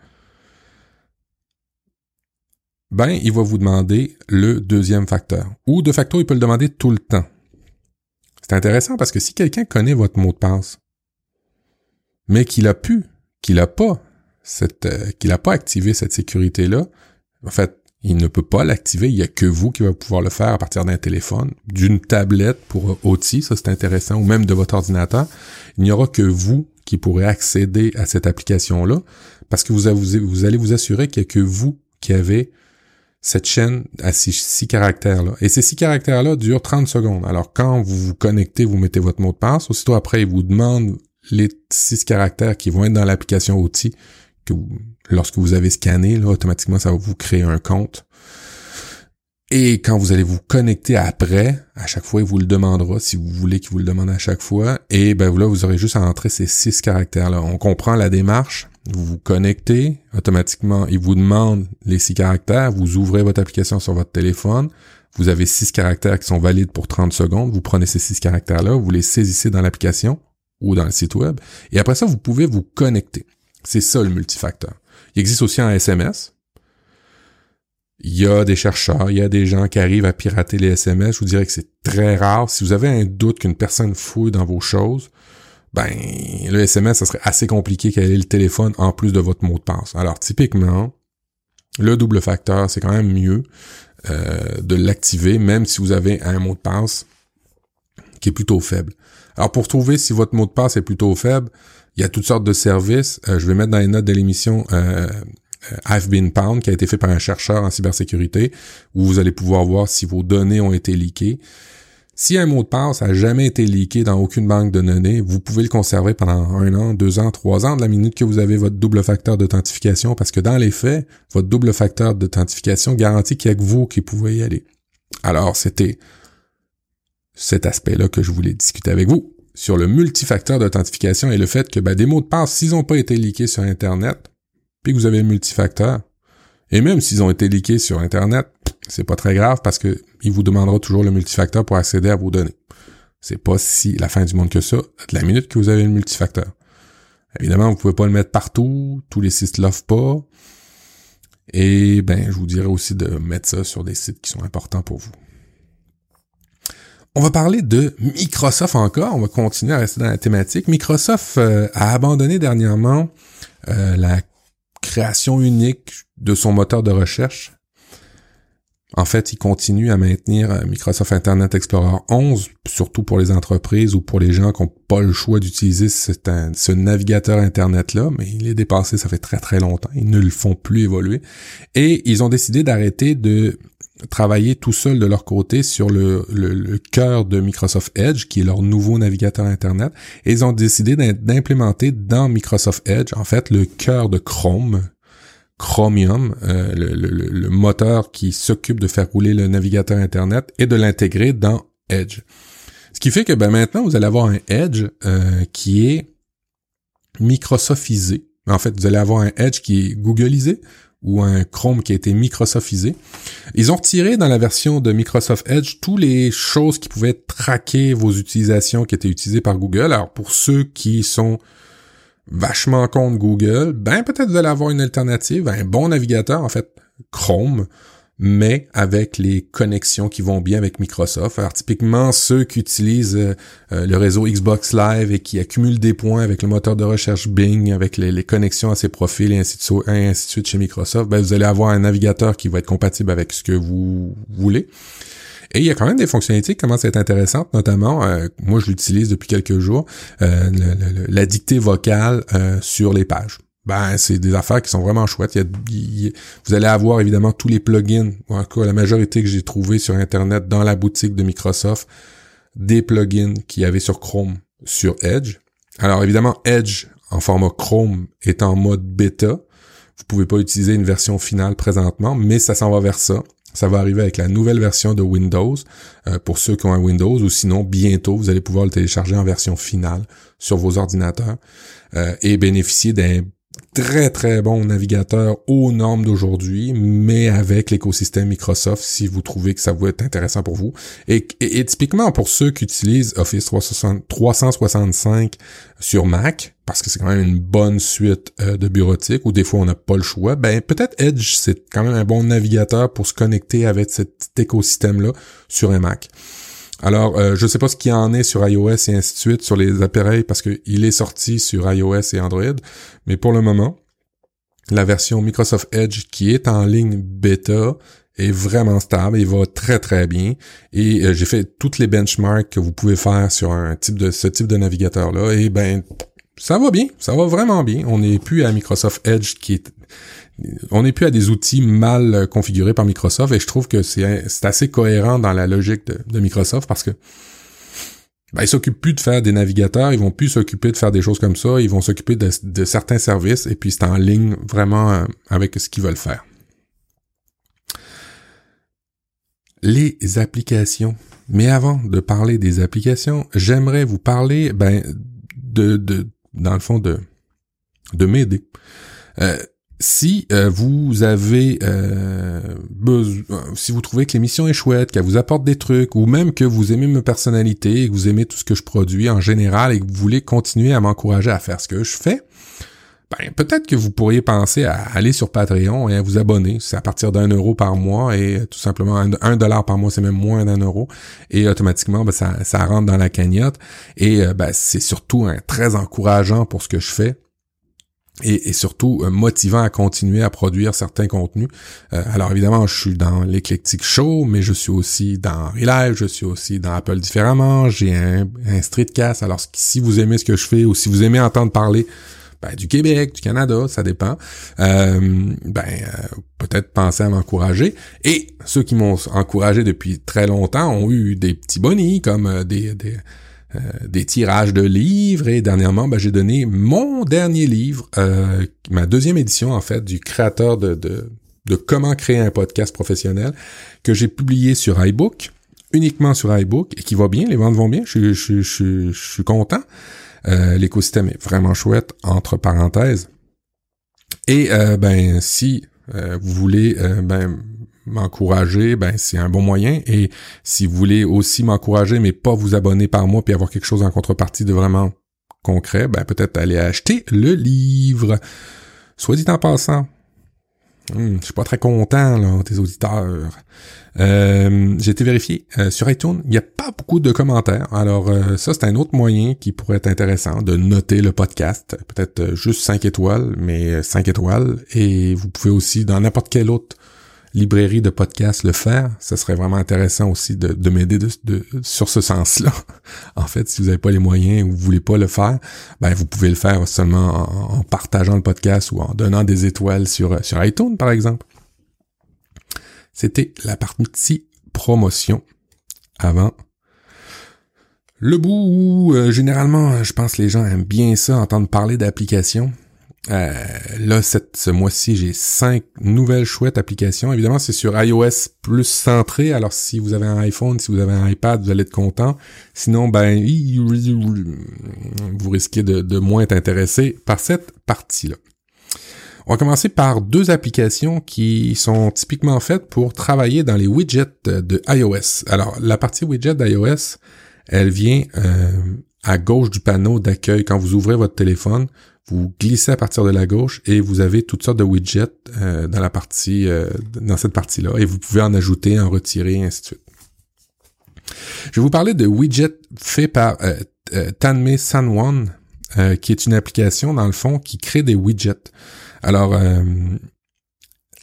ben, il va vous demander le deuxième facteur. Ou de facto, il peut le demander tout le temps. C'est intéressant parce que si quelqu'un connaît votre mot de passe, mais qu'il a pu, qu'il a pas cette, euh, qu'il a pas activé cette sécurité-là, en fait, il ne peut pas l'activer. Il y a que vous qui va pouvoir le faire à partir d'un téléphone, d'une tablette pour OT, ça c'est intéressant, ou même de votre ordinateur. Il n'y aura que vous qui pourrez accéder à cette application-là, parce que vous, vous allez vous assurer qu'il n'y a que vous qui avez cette chaîne a six, caractères-là. Et ces six caractères-là durent 30 secondes. Alors, quand vous vous connectez, vous mettez votre mot de passe. Aussitôt après, il vous demande les six caractères qui vont être dans l'application outil que lorsque vous avez scanné, automatiquement, ça va vous créer un compte. Et quand vous allez vous connecter après, à chaque fois, il vous le demandera, si vous voulez qu'il vous le demande à chaque fois. Et ben là, vous aurez juste à entrer ces six caractères-là. On comprend la démarche. Vous vous connectez, automatiquement, il vous demande les six caractères, vous ouvrez votre application sur votre téléphone, vous avez six caractères qui sont valides pour 30 secondes, vous prenez ces six caractères-là, vous les saisissez dans l'application, ou dans le site web. Et après ça, vous pouvez vous connecter. C'est ça le multifacteur. Il existe aussi un SMS. Il y a des chercheurs, il y a des gens qui arrivent à pirater les SMS. Je vous dirais que c'est très rare. Si vous avez un doute qu'une personne fouille dans vos choses, ben le SMS, ça serait assez compliqué qu'elle ait le téléphone en plus de votre mot de passe. Alors typiquement, le double facteur, c'est quand même mieux euh, de l'activer, même si vous avez un mot de passe qui est plutôt faible. Alors pour trouver si votre mot de passe est plutôt faible, il y a toutes sortes de services. Euh, je vais mettre dans les notes de l'émission euh, euh, I've Been Pound, qui a été fait par un chercheur en cybersécurité, où vous allez pouvoir voir si vos données ont été leakées. Si un mot de passe a jamais été leaké dans aucune banque de données, vous pouvez le conserver pendant un an, deux ans, trois ans de la minute que vous avez votre double facteur d'authentification, parce que dans les faits, votre double facteur d'authentification garantit qu'il n'y a que vous qui pouvez y aller. Alors, c'était cet aspect-là que je voulais discuter avec vous sur le multifacteur d'authentification et le fait que ben, des mots de passe, s'ils n'ont pas été leakés sur Internet, puis que vous avez le multifacteur, et même s'ils ont été leakés sur Internet, c'est pas très grave parce que il vous demandera toujours le multifacteur pour accéder à vos données. C'est pas si la fin du monde que ça, de la minute que vous avez le multifacteur. Évidemment, vous pouvez pas le mettre partout, tous les sites l'offrent pas. Et ben, je vous dirais aussi de mettre ça sur des sites qui sont importants pour vous. On va parler de Microsoft encore. On va continuer à rester dans la thématique. Microsoft euh, a abandonné dernièrement euh, la création unique de son moteur de recherche. En fait, il continue à maintenir euh, Microsoft Internet Explorer 11, surtout pour les entreprises ou pour les gens qui n'ont pas le choix d'utiliser ce navigateur Internet-là, mais il est dépassé, ça fait très très longtemps. Ils ne le font plus évoluer. Et ils ont décidé d'arrêter de travailler tout seul de leur côté sur le, le, cœur de Microsoft Edge, qui est leur nouveau navigateur Internet, et ils ont décidé d'implémenter dans Microsoft Edge, en fait, le cœur de Chrome, Chromium, euh, le, moteur qui s'occupe de faire rouler le navigateur Internet, et de l'intégrer dans Edge. Ce qui fait que ben, maintenant, vous allez avoir un Edge euh, qui est Microsoftisé. En fait, vous allez avoir un Edge qui est Googleisé, ou un Chrome qui a été Microsoftisé. Ils ont retiré dans la version de Microsoft Edge tous les choses qui pouvaient traquer vos utilisations qui étaient utilisées par Google. Alors pour ceux qui sont vachement contre Google, ben peut-être vous allez avoir une alternative, un bon navigateur en fait, Chrome, mais avec les connexions qui vont bien avec Microsoft. Alors typiquement ceux qui utilisent euh, euh, le réseau Xbox Live et qui accumulent des points avec le moteur de recherche Bing, avec les, connexions à ses profils et ainsi, de, suite chez Microsoft, ben, vous allez avoir un navigateur qui va être compatible avec ce que vous voulez. Et il y a quand même des fonctionnalités qui commencent à être intéressantes, notamment, euh, moi je l'utilise depuis quelques jours, la dictée vocale sur les pages ben c'est des affaires qui sont vraiment chouettes. Vous allez avoir évidemment tous les plugins, ou en cas la majorité que j'ai trouvé sur Internet dans la boutique de Microsoft, des plugins qu'il y avait sur Chrome sur Edge. Alors évidemment, Edge en format Chrome est en mode bêta. Vous pouvez pas utiliser une version finale présentement, mais ça s'en va vers ça. Ça va arriver avec la nouvelle version de Windows euh, pour ceux qui ont un Windows ou sinon bientôt vous allez pouvoir le télécharger en version finale sur vos ordinateurs euh, et bénéficier d'un très très bon navigateur aux normes d'aujourd'hui, mais avec l'écosystème Microsoft si vous trouvez que ça va être intéressant pour vous. Et, typiquement pour ceux qui utilisent Office 365 sur Mac, parce que c'est quand même une bonne suite euh, de bureautique, ou des fois on n'a pas le choix, ben peut-être Edge c'est quand même un bon navigateur pour se connecter avec cet écosystème-là sur un Mac. Alors, euh, je ne sais pas ce qu'il en est sur iOS et ainsi de suite sur les appareils parce qu'il est sorti sur iOS et Android, mais pour le moment, la version Microsoft Edge qui est en ligne bêta est vraiment stable, il va très très bien. Et euh, j'ai fait toutes les benchmarks que vous pouvez faire sur un type de ce type de navigateur là et ben ça va bien, ça va vraiment bien. On n'est plus à Microsoft Edge qui est on n'est plus à des outils mal configurés par Microsoft et je trouve que c'est assez cohérent dans la logique de, Microsoft parce que ben, ils s'occupent plus de faire des navigateurs, ils vont plus s'occuper de faire des choses comme ça, ils vont s'occuper de, certains services et puis c'est en ligne vraiment euh, avec ce qu'ils veulent faire. Les applications. Mais avant de parler des applications, j'aimerais vous parler ben, de, de, dans le fond, de, de m'aider. Euh, si euh, vous avez euh, besoin, si vous trouvez que l'émission est chouette, qu'elle vous apporte des trucs, ou même que vous aimez ma personnalité que vous aimez tout ce que je produis en général et que vous voulez continuer à m'encourager à faire ce que je fais, ben, peut-être que vous pourriez penser à aller sur Patreon et à vous abonner. C'est à partir d'un euro par mois et tout simplement un, dollar par mois, c'est même moins d'un euro. Et automatiquement, ben, ça, rentre dans la cagnotte. Et euh, ben, c'est surtout un, très encourageant pour ce que je fais et, surtout euh, motivant à continuer à produire certains contenus. Euh, alors évidemment, je suis dans l'éclectique show, mais je suis aussi dans Relive, je suis aussi dans Apple différemment, j'ai un, un streetcast. Alors si vous aimez ce que je fais ou si vous aimez entendre parler ben, du Québec, du Canada, ça dépend. Euh, ben peut-être penser à m'encourager. Et ceux qui m'ont encouragé depuis très longtemps ont eu des petits bonnies comme des, des euh, des tirages de livres et dernièrement, ben, j'ai donné mon dernier livre, euh, ma deuxième édition en fait, du créateur de, de, de comment créer un podcast professionnel que j'ai publié sur iBook, uniquement sur iBook et qui va bien, les ventes vont bien, je, je, je, je suis content. Euh, l'écosystème est vraiment chouette, entre parenthèses. Et ben si vous voulez ben m'encourager, ben c'est un bon moyen. Et si vous voulez aussi m'encourager, mais pas vous abonner par mois puis avoir quelque chose en contrepartie de vraiment concret, ben peut-être aller acheter le livre. Soit dit en passant, hmm, je suis pas très content là, tes auditeurs. Euh, j'ai été vérifié euh, sur iTunes, il n'y a pas beaucoup de commentaires. Alors euh, ça c'est un autre moyen qui pourrait être intéressant de noter le podcast, peut-être juste 5 étoiles, mais 5 étoiles. Et vous pouvez aussi dans n'importe quel autre librairie de podcast le faire, ça serait vraiment intéressant aussi de, de m'aider de, sur ce sens-là. (laughs) en fait, si vous n'avez pas les moyens ou vous voulez pas le faire, ben vous pouvez le faire seulement en, partageant le podcast ou en donnant des étoiles sur, sur iTunes, par exemple. C'était la partie promotion avant le bout où euh, généralement, je pense que les gens aiment bien ça, entendre parler d'applications. Euh, là, cette, ce mois-ci, j'ai cinq nouvelles chouettes applications. Évidemment, c'est sur iOS plus centré. Alors, si vous avez un iPhone, si vous avez un iPad, vous allez être content. Sinon, ben, vous risquez de, de moins être intéressé par cette partie-là. On va commencer par deux applications qui sont typiquement faites pour travailler dans les widgets de iOS. Alors, la partie widget d'iOS, elle vient euh, à gauche du panneau d'accueil. Quand vous ouvrez votre téléphone, vous glissez à partir de la gauche et vous avez toutes sortes de widgets euh, dans la partie euh, dans cette partie-là et vous pouvez en ajouter, en retirer, et ainsi de suite. Je vais vous parler de widgets faits par euh, euh Tanmay Sanwan, qui est une application dans le fond qui crée des widgets. Alors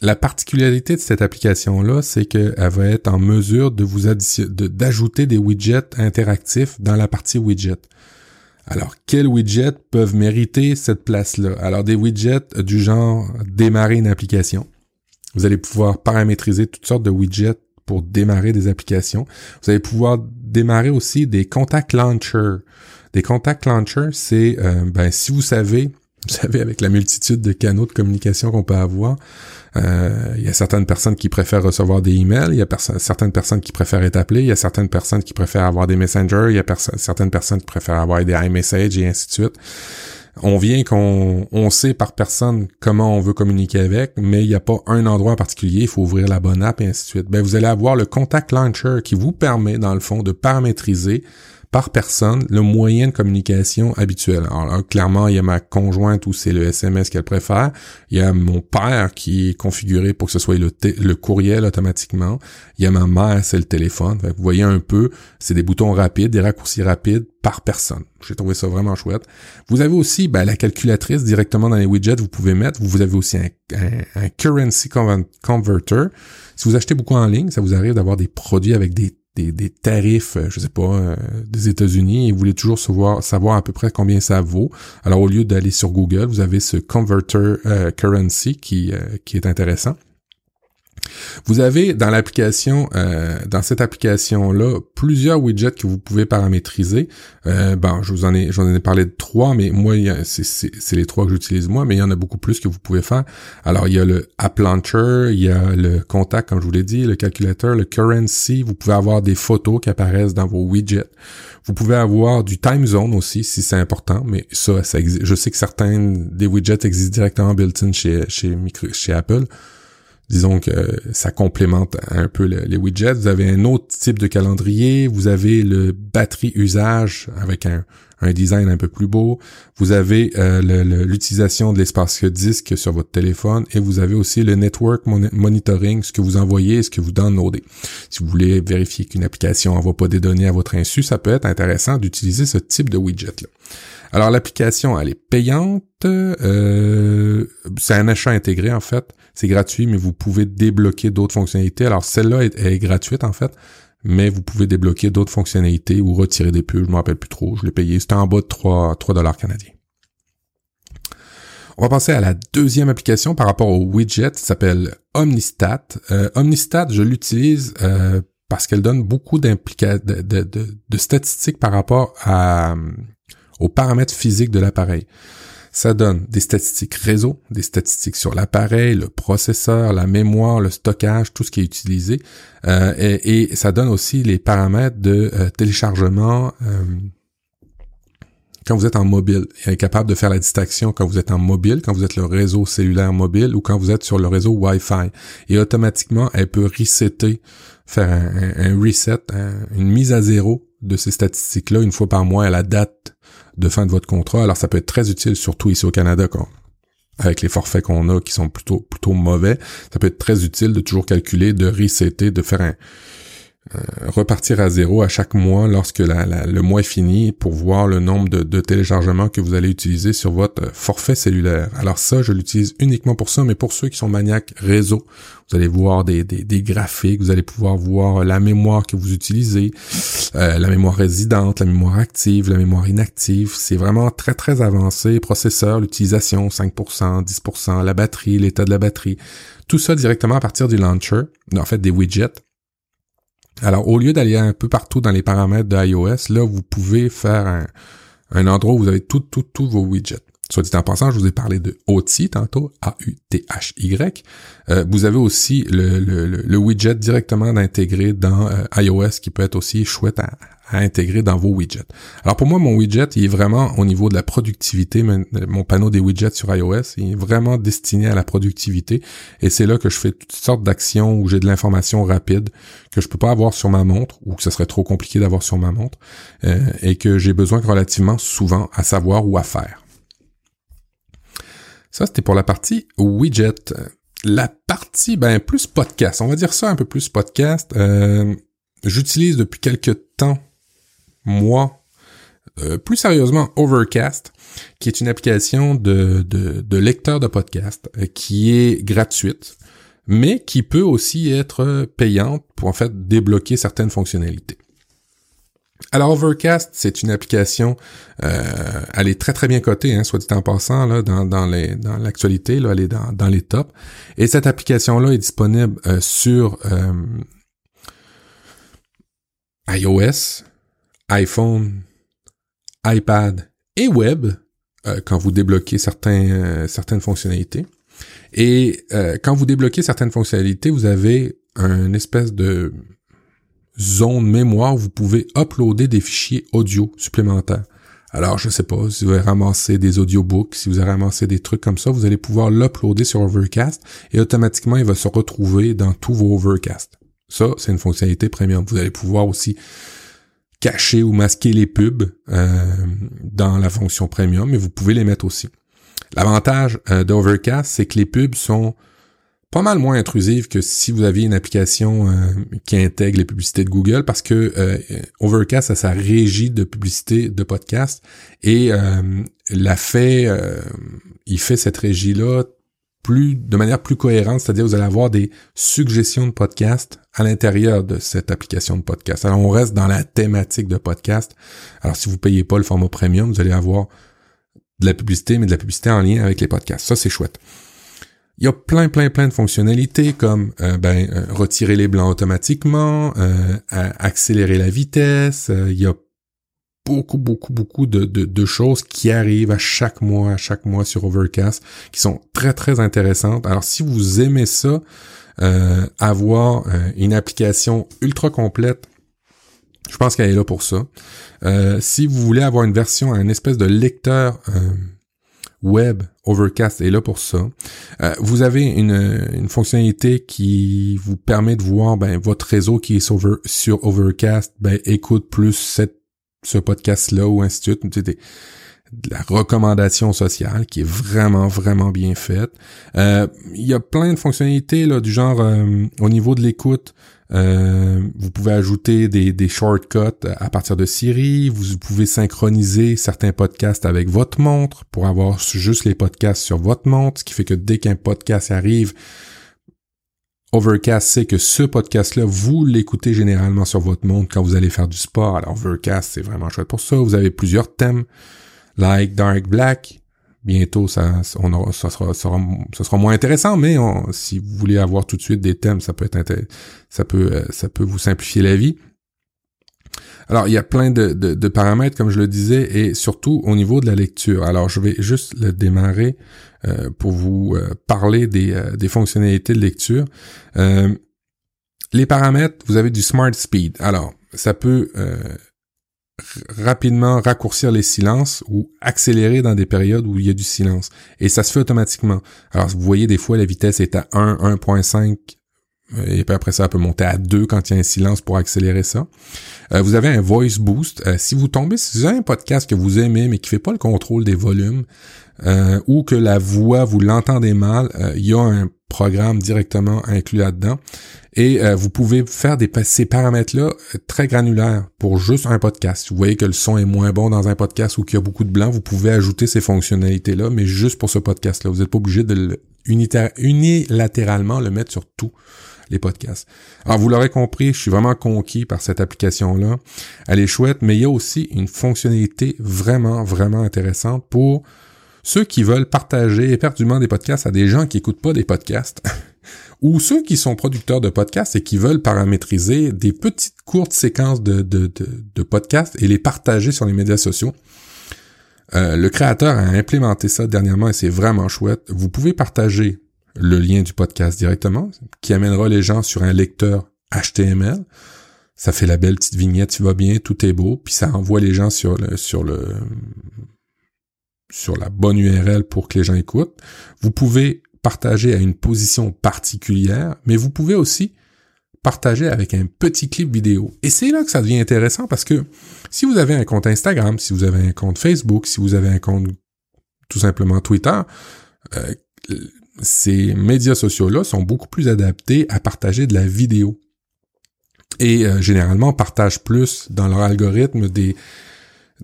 la particularité de cette application-là, c'est qu'elle va être en mesure de vous d'ajouter des widgets interactifs dans la partie widget. Alors, quels widgets peuvent mériter cette place-là? Alors, des widgets du genre démarrer une application. Vous allez pouvoir paramétriser toutes sortes de widgets pour démarrer des applications. Vous allez pouvoir démarrer aussi des contact launchers. Des contact launchers, c'est euh, ben si vous savez, vous savez avec la multitude de canaux de communication qu'on peut avoir, euh, il y a certaines personnes qui préfèrent recevoir des emails, il y a certaines personnes qui préfèrent être appelées, il y a certaines personnes qui préfèrent avoir des messengers, il y a certaines personnes qui préfèrent avoir des iMessage et ainsi de suite. On vient qu'on on sait par personne comment on veut communiquer avec, mais il n'y a pas un endroit en particulier, il faut ouvrir la bonne app et ainsi de suite. Ben, vous allez avoir le Contact Launcher qui vous permet, dans le fond, de paramétriser par personne le moyen de communication habituel. Alors clairement, il y a ma conjointe où c'est le SMS qu'elle préfère. Il y a mon père qui est configuré pour que ce soit le, courriel automatiquement. Il y a ma mère, c'est le téléphone. vous voyez un peu, c'est des boutons rapides, des raccourcis rapides par personne. J'ai trouvé ça vraiment chouette. Vous avez aussi ben, la calculatrice directement dans les widgets, vous pouvez mettre. Vous avez aussi un currency converter. Si vous achetez beaucoup en ligne, ça vous arrive d'avoir des produits avec des des, tarifs, euh, je sais pas, euh, des États-Unis et vous voulez toujours savoir, savoir à peu près combien ça vaut. Alors au lieu d'aller sur Google, vous avez ce converter euh, currency qui, qui est intéressant. Vous avez dans l'application, euh, dans cette application-là, plusieurs widgets que vous pouvez paramétriser. Euh, bon, je vous en ai, j'en ai parlé de trois, mais moi, c'est les trois que j'utilise moi, mais il y en a beaucoup plus que vous pouvez faire. Alors, il y a le App Launcher, il y a le contact, comme je vous l'ai dit, le calculateur, le currency. Vous pouvez avoir des photos qui apparaissent dans vos widgets. Vous pouvez avoir du time zone aussi, si c'est important, mais ça, ça existe. Je sais que certains des widgets existent directement built-in chez, chez, chez Apple disons que ça complémente un peu les widgets. Vous avez un autre type de calendrier, vous avez le batterie usage avec un, design un peu plus beau, vous avez euh, l'utilisation de l'espace disque sur votre téléphone et vous avez aussi le network monitoring, ce que vous envoyez et ce que vous downloadez. Si vous voulez vérifier qu'une application n'envoie pas des données à votre insu, ça peut être intéressant d'utiliser ce type de widget-là. Alors l'application, elle est payante. Euh, c'est un achat intégré en fait. C'est gratuit, mais vous pouvez débloquer d'autres fonctionnalités. Alors celle-là est, gratuite en fait, mais vous pouvez débloquer d'autres fonctionnalités ou retirer des pubs. Je me rappelle plus trop. Je l'ai payé. C'était en bas de 3, 3 dollars canadiens. On va passer à la deuxième application par rapport au widget. Ça s'appelle Omnistat. Euh, Omnistat, je l'utilise euh, parce qu'elle donne beaucoup de, statistiques par rapport à, aux paramètres physiques de l'appareil. Ça donne des statistiques réseau, des statistiques sur l'appareil, le processeur, la mémoire, le stockage, tout ce qui est utilisé. Euh, et, ça donne aussi les paramètres de euh, téléchargement euh, quand vous êtes en mobile. Il est capable de faire la distinction quand vous êtes en mobile, quand vous êtes le réseau cellulaire mobile ou quand vous êtes sur le réseau Wi-Fi. Et automatiquement, elle peut resetter, faire un, reset, une mise à zéro de ces statistiques-là une fois par mois à la date de fin de votre contrat. Alors ça peut être très utile, surtout ici au Canada, quand, avec les forfaits qu'on a qui sont plutôt plutôt mauvais. Ça peut être très utile de toujours calculer, de resetter, de faire un, euh, repartir à zéro à chaque mois lorsque le mois est fini pour voir le nombre de, téléchargements que vous allez utiliser sur votre forfait cellulaire. Alors ça, je l'utilise uniquement pour ça, mais pour ceux qui sont maniaques réseau, vous allez voir des, graphiques, vous allez pouvoir voir la mémoire que vous utilisez, euh, la mémoire résidente, la mémoire active, la mémoire inactive. C'est vraiment très très avancé. Processeur, l'utilisation, 5%, 10%, la batterie, l'état de la batterie. Tout ça directement à partir du launcher, en fait des widgets alors, au lieu d'aller un peu partout dans les paramètres de iOS, là, vous pouvez faire un, un endroit où vous avez tout, tout, tous vos widgets. Soit dit en passant, je vous ai parlé de OTI tantôt, A-U-T-H-Y. Euh, vous avez aussi le, le, widget directement d'intégrer dans euh, iOS qui peut être aussi chouette à, à intégrer dans vos widgets. Alors pour moi, mon widget, il est vraiment au niveau de la productivité. Mon panneau des widgets sur iOS, il est vraiment destiné à la productivité. Et c'est là que je fais toutes sortes d'actions où j'ai de l'information rapide que je peux pas avoir sur ma montre ou que ce serait trop compliqué d'avoir sur ma montre euh, et que j'ai besoin relativement souvent à savoir ou à faire. Ça, c'était pour la partie widget. La partie, ben, plus podcast. On va dire ça un peu plus podcast. Euh, j'utilise depuis quelques temps moi, euh, plus sérieusement, Overcast, qui est une application de, de, lecteur de podcast euh, qui est gratuite, mais qui peut aussi être payante pour en fait débloquer certaines fonctionnalités. Alors Overcast, c'est une application, euh, elle est très très bien cotée, hein, soit dit en passant, là, dans, dans, les, dans l'actualité, elle est dans, dans les tops. Et cette application-là est disponible sur iOS, iPhone, iPad et web euh, quand vous débloquez euh, certaines fonctionnalités. Et euh, quand vous débloquez certaines fonctionnalités, vous avez une espèce de zone mémoire où vous pouvez uploader des fichiers audio supplémentaires. Alors, je sais pas, si vous avez ramassé des audiobooks, si vous avez ramassé des trucs comme ça, vous allez pouvoir l'uploader sur Overcast et automatiquement, il va se retrouver dans tous vos Overcast. Ça, c'est une fonctionnalité premium. Vous allez pouvoir aussi cacher ou masquer les pubs euh, dans la fonction premium, mais vous pouvez les mettre aussi. L'avantage euh, d'Overcast, c'est que les pubs sont pas mal moins intrusives que si vous aviez une application euh, qui intègre les publicités de Google, parce que Overcast a sa régie de publicité de podcast et l'a fait, il fait cette régie-là plus de manière plus cohérente, c'est-à-dire vous allez avoir des suggestions de podcast à l'intérieur de cette application de podcast. Alors on reste dans la thématique de podcast. Alors si vous payez pas le format premium, vous allez avoir de la publicité, mais de la publicité en lien avec les podcasts. Ça c'est chouette. Il y a plein, plein, plein de fonctionnalités comme euh, ben, euh, retirer les blancs automatiquement, euh, accélérer la vitesse. il y a beaucoup, beaucoup, beaucoup de, de, choses qui arrivent à chaque mois, à chaque mois sur Overcast, qui sont très, très intéressantes. Alors, si vous aimez ça, avoir une application ultra complète, je pense qu'elle est là pour ça. si vous voulez avoir une version, un espèce de lecteur web, Overcast est là pour ça. Euh, vous avez une, une, fonctionnalité qui vous permet de voir ben, votre réseau qui est sur Overcast, ben, écoute plus cette, ce podcast-là ou ainsi de suite. de la recommandation sociale qui est vraiment, vraiment bien faite. Euh, il y a plein de fonctionnalités là, du genre euh, au niveau de l'écoute. Euh, vous pouvez ajouter des, des, shortcuts à partir de Siri. Vous pouvez synchroniser certains podcasts avec votre montre pour avoir juste les podcasts sur votre montre, ce qui fait que dès qu'un podcast arrive, Overcast sait que ce podcast-là, vous l'écoutez généralement sur votre montre quand vous allez faire du sport. Alors Overcast, c'est vraiment chouette pour ça. Vous avez plusieurs thèmes, like Dark Black, bientôt ça, on aura, ça, sera, ça sera moins intéressant, mais si vous voulez avoir tout de suite des thèmes, ça peut être ça peut euh, ça peut vous simplifier la vie. Alors, il y a plein de, paramètres, comme je le disais, et surtout au niveau de la lecture. Alors, je vais juste le démarrer euh, pour vous euh, parler des, des, fonctionnalités de lecture. les paramètres, vous avez du Smart Speed. Alors, ça peut rapidement raccourcir les silences ou accélérer dans des périodes où il y a du silence. Et ça se fait automatiquement. Alors, vous voyez, des fois, la vitesse est à 1, 1.5, et puis après ça, elle peut monter à 2 quand il y a un silence pour accélérer ça. Euh, vous avez un voice boost. Euh, si vous tombez, si vous avez un podcast que vous aimez, mais qui fait pas le contrôle des volumes, euh, ou que la voix, vous l'entendez mal, il y a un programme directement inclus là-dedans. Et euh, vous pouvez faire des, ces paramètres-là euh, très granulaires pour juste un podcast. Vous voyez que le son est moins bon dans un podcast ou qu'il y a beaucoup de blanc, vous pouvez ajouter ces fonctionnalités-là, mais juste pour ce podcast-là. Vous n'êtes pas obligé de le unilatéralement le mettre sur tous les podcasts. Alors vous l'aurez compris, je suis vraiment conquis par cette application-là. Elle est chouette, mais il y a aussi une fonctionnalité vraiment, vraiment intéressante pour ceux qui veulent partager éperdument des podcasts à des gens qui écoutent pas des podcasts. (laughs) ou ceux qui sont producteurs de podcasts et qui veulent paramétriser des petites courtes séquences de, podcasts et les partager sur les médias sociaux. Euh, le créateur a implémenté ça dernièrement et c'est vraiment chouette. Vous pouvez partager le lien du podcast directement, qui amènera les gens sur un lecteur HTML. Ça fait la belle petite vignette, tu va bien, tout est beau, puis ça envoie les gens sur le, sur le, sur la bonne URL pour que les gens écoutent. Vous pouvez partager à une position particulière, mais vous pouvez aussi partager avec un petit clip vidéo. Et c'est là que ça devient intéressant parce que si vous avez un compte Instagram, si vous avez un compte Facebook, si vous avez un compte tout simplement Twitter, euh, ces médias sociaux-là sont beaucoup plus adaptés à partager de la vidéo. Et euh, généralement partagent plus dans leur algorithme des,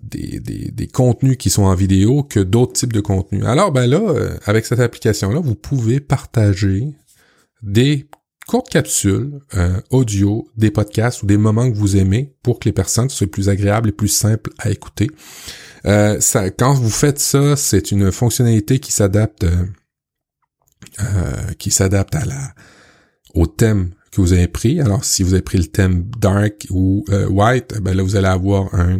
des, des, contenus qui sont en vidéo que d'autres types de contenus. Alors ben là, euh, avec cette application-là, vous pouvez partager des courtes capsules euh, audio, des podcasts ou des moments que vous aimez pour que les personnes soient plus agréables et plus simples à écouter. Euh, ça, quand vous faites ça, c'est une fonctionnalité qui s'adapte qui s'adapte à la au thème que vous avez pris. Alors, si vous avez pris le thème dark ou white, ben là, vous allez avoir un,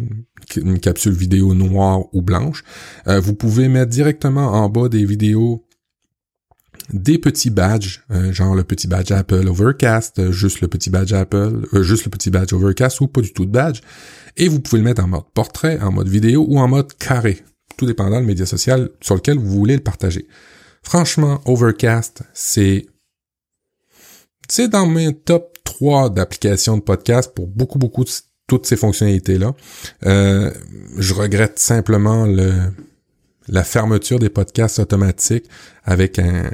une capsule vidéo noire ou blanche. Euh, vous pouvez mettre directement en bas des vidéos des petits badges, euh, genre le petit badge Apple Overcast, euh, juste le petit badge Apple, juste le petit badge Overcast ou pas du tout de badge. Et vous pouvez le mettre en mode portrait, en mode vidéo ou en mode carré, tout dépendant du média social sur lequel vous voulez le partager. Franchement, Overcast, c'est c'est dans mes top 3 d'applications de podcast pour beaucoup, beaucoup de toutes ces fonctionnalités-là. Euh, je regrette simplement le, la fermeture des podcasts automatiques avec un,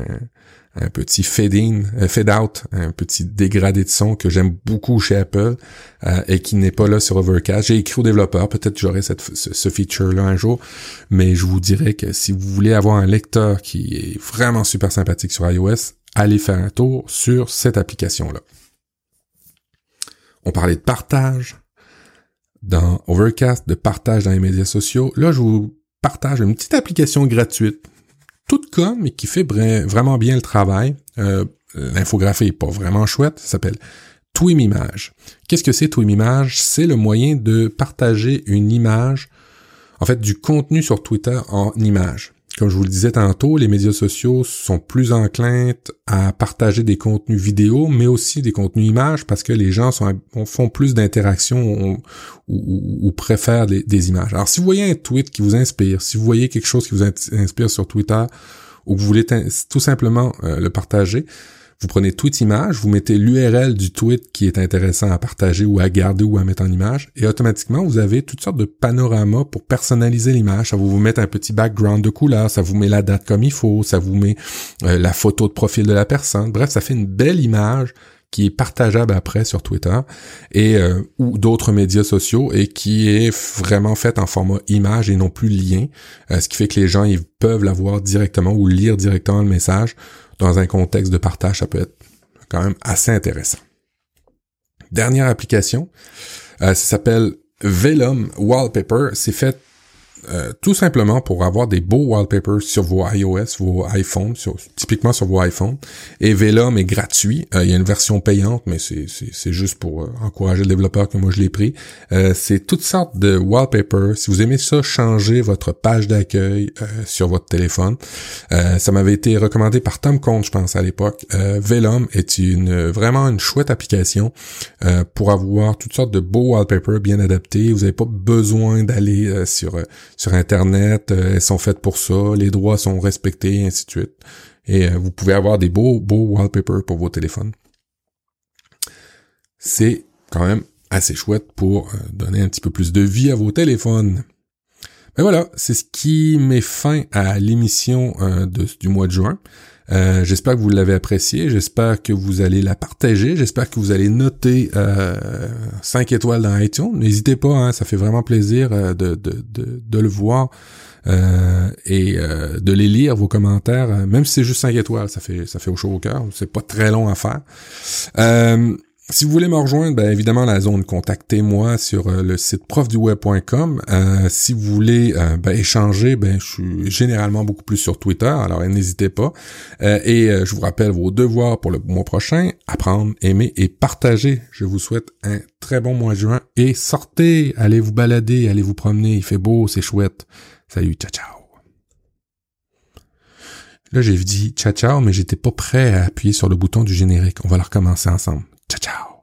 un petit fade-in, euh, fade-out, un petit dégradé de son que j'aime beaucoup chez Apple euh, et qui n'est pas là sur Overcast. J'ai écrit au développeur, peut-être j'aurai ce, ce feature-là un jour, mais je vous dirais que si vous voulez avoir un lecteur qui est vraiment super sympathique sur iOS, allez faire un tour sur cette application-là. On parlait de partage, dans Overcast, de partage dans les médias sociaux. Là, je vous partage une petite application gratuite tout com, mais qui fait vraiment bien le travail. Euh, L'infographie est pas vraiment chouette. Ça s'appelle Twimimage. Qu'est-ce que c'est Twimimage? C'est le moyen de partager une image, en fait, du contenu sur Twitter en image. Comme je vous le disais tantôt, les médias sociaux sont plus enclins à partager des contenus vidéo, mais aussi des contenus images parce que les gens sont, font plus d'interactions ou, préfèrent des, images. Alors, si vous voyez un tweet qui vous inspire, si vous voyez quelque chose qui vous inspire sur Twitter ou que vous voulez tout simplement euh, le partager, vous prenez tweet image, vous mettez l'URL du tweet qui est intéressant à partager ou à garder ou à mettre en image, et automatiquement, vous avez toutes sortes de panoramas pour personnaliser l'image. Ça va vous mettre un petit background de couleur, ça vous met la date comme il faut, ça vous met euh, la photo de profil de la personne. Bref, ça fait une belle image qui est partageable après sur Twitter et euh, ou d'autres médias sociaux et qui est vraiment faite en format image et non plus lien, euh, ce qui fait que les gens ils peuvent la voir directement ou lire directement le message dans un contexte de partage, ça peut être quand même assez intéressant. Dernière application, euh, ça s'appelle Velum Wallpaper. C'est fait euh, tout simplement pour avoir des beaux wallpapers sur vos iOS, vos iPhones, typiquement sur vos iPhones. Et Velum est gratuit. Euh, il y a une version payante, mais c'est juste pour euh, encourager le développeur que moi je l'ai pris. c'est toutes sortes de wallpapers. Si vous aimez ça, changez votre page d'accueil sur votre téléphone. ça m'avait été recommandé par Tom Comte, je pense, à l'époque. Velum est une vraiment une chouette application pour avoir toutes sortes de beaux wallpapers bien adaptés. Vous n'avez pas besoin d'aller sur sur Internet, euh, elles sont faites pour ça, les droits sont respectés, et ainsi de suite. Et euh, vous pouvez avoir des beaux, beaux wallpapers pour vos téléphones. C'est quand même assez chouette pour euh, donner un petit peu plus de vie à vos téléphones. Mais voilà, c'est ce qui met fin à l'émission du mois de juin. Euh, j'espère que vous l'avez apprécié, j'espère que vous allez la partager, j'espère que vous allez noter euh, 5 étoiles dans iTunes. N'hésitez pas, hein, ça fait vraiment plaisir euh, de, de, de, de, le voir euh, et euh, de les lire, vos commentaires. même si c'est juste 5 étoiles, ça fait ça fait au chaud au cœur. C'est pas très long à faire. Si vous voulez me rejoindre, bien évidemment, la zone contactez-moi sur euh, le site profduweb.com. Euh, si vous voulez euh, ben, échanger, ben, je suis généralement beaucoup plus sur Twitter, alors n'hésitez pas. et je vous rappelle vos devoirs pour le mois prochain, apprendre, aimer et partager. Je vous souhaite un très bon mois de juin et sortez, allez vous balader, allez vous promener, il fait beau, c'est chouette. Salut, ciao ciao. Là, j'ai dit ciao ciao, mais j'étais pas prêt à appuyer sur le bouton du générique. On va le recommencer ensemble. Ciao, ciao.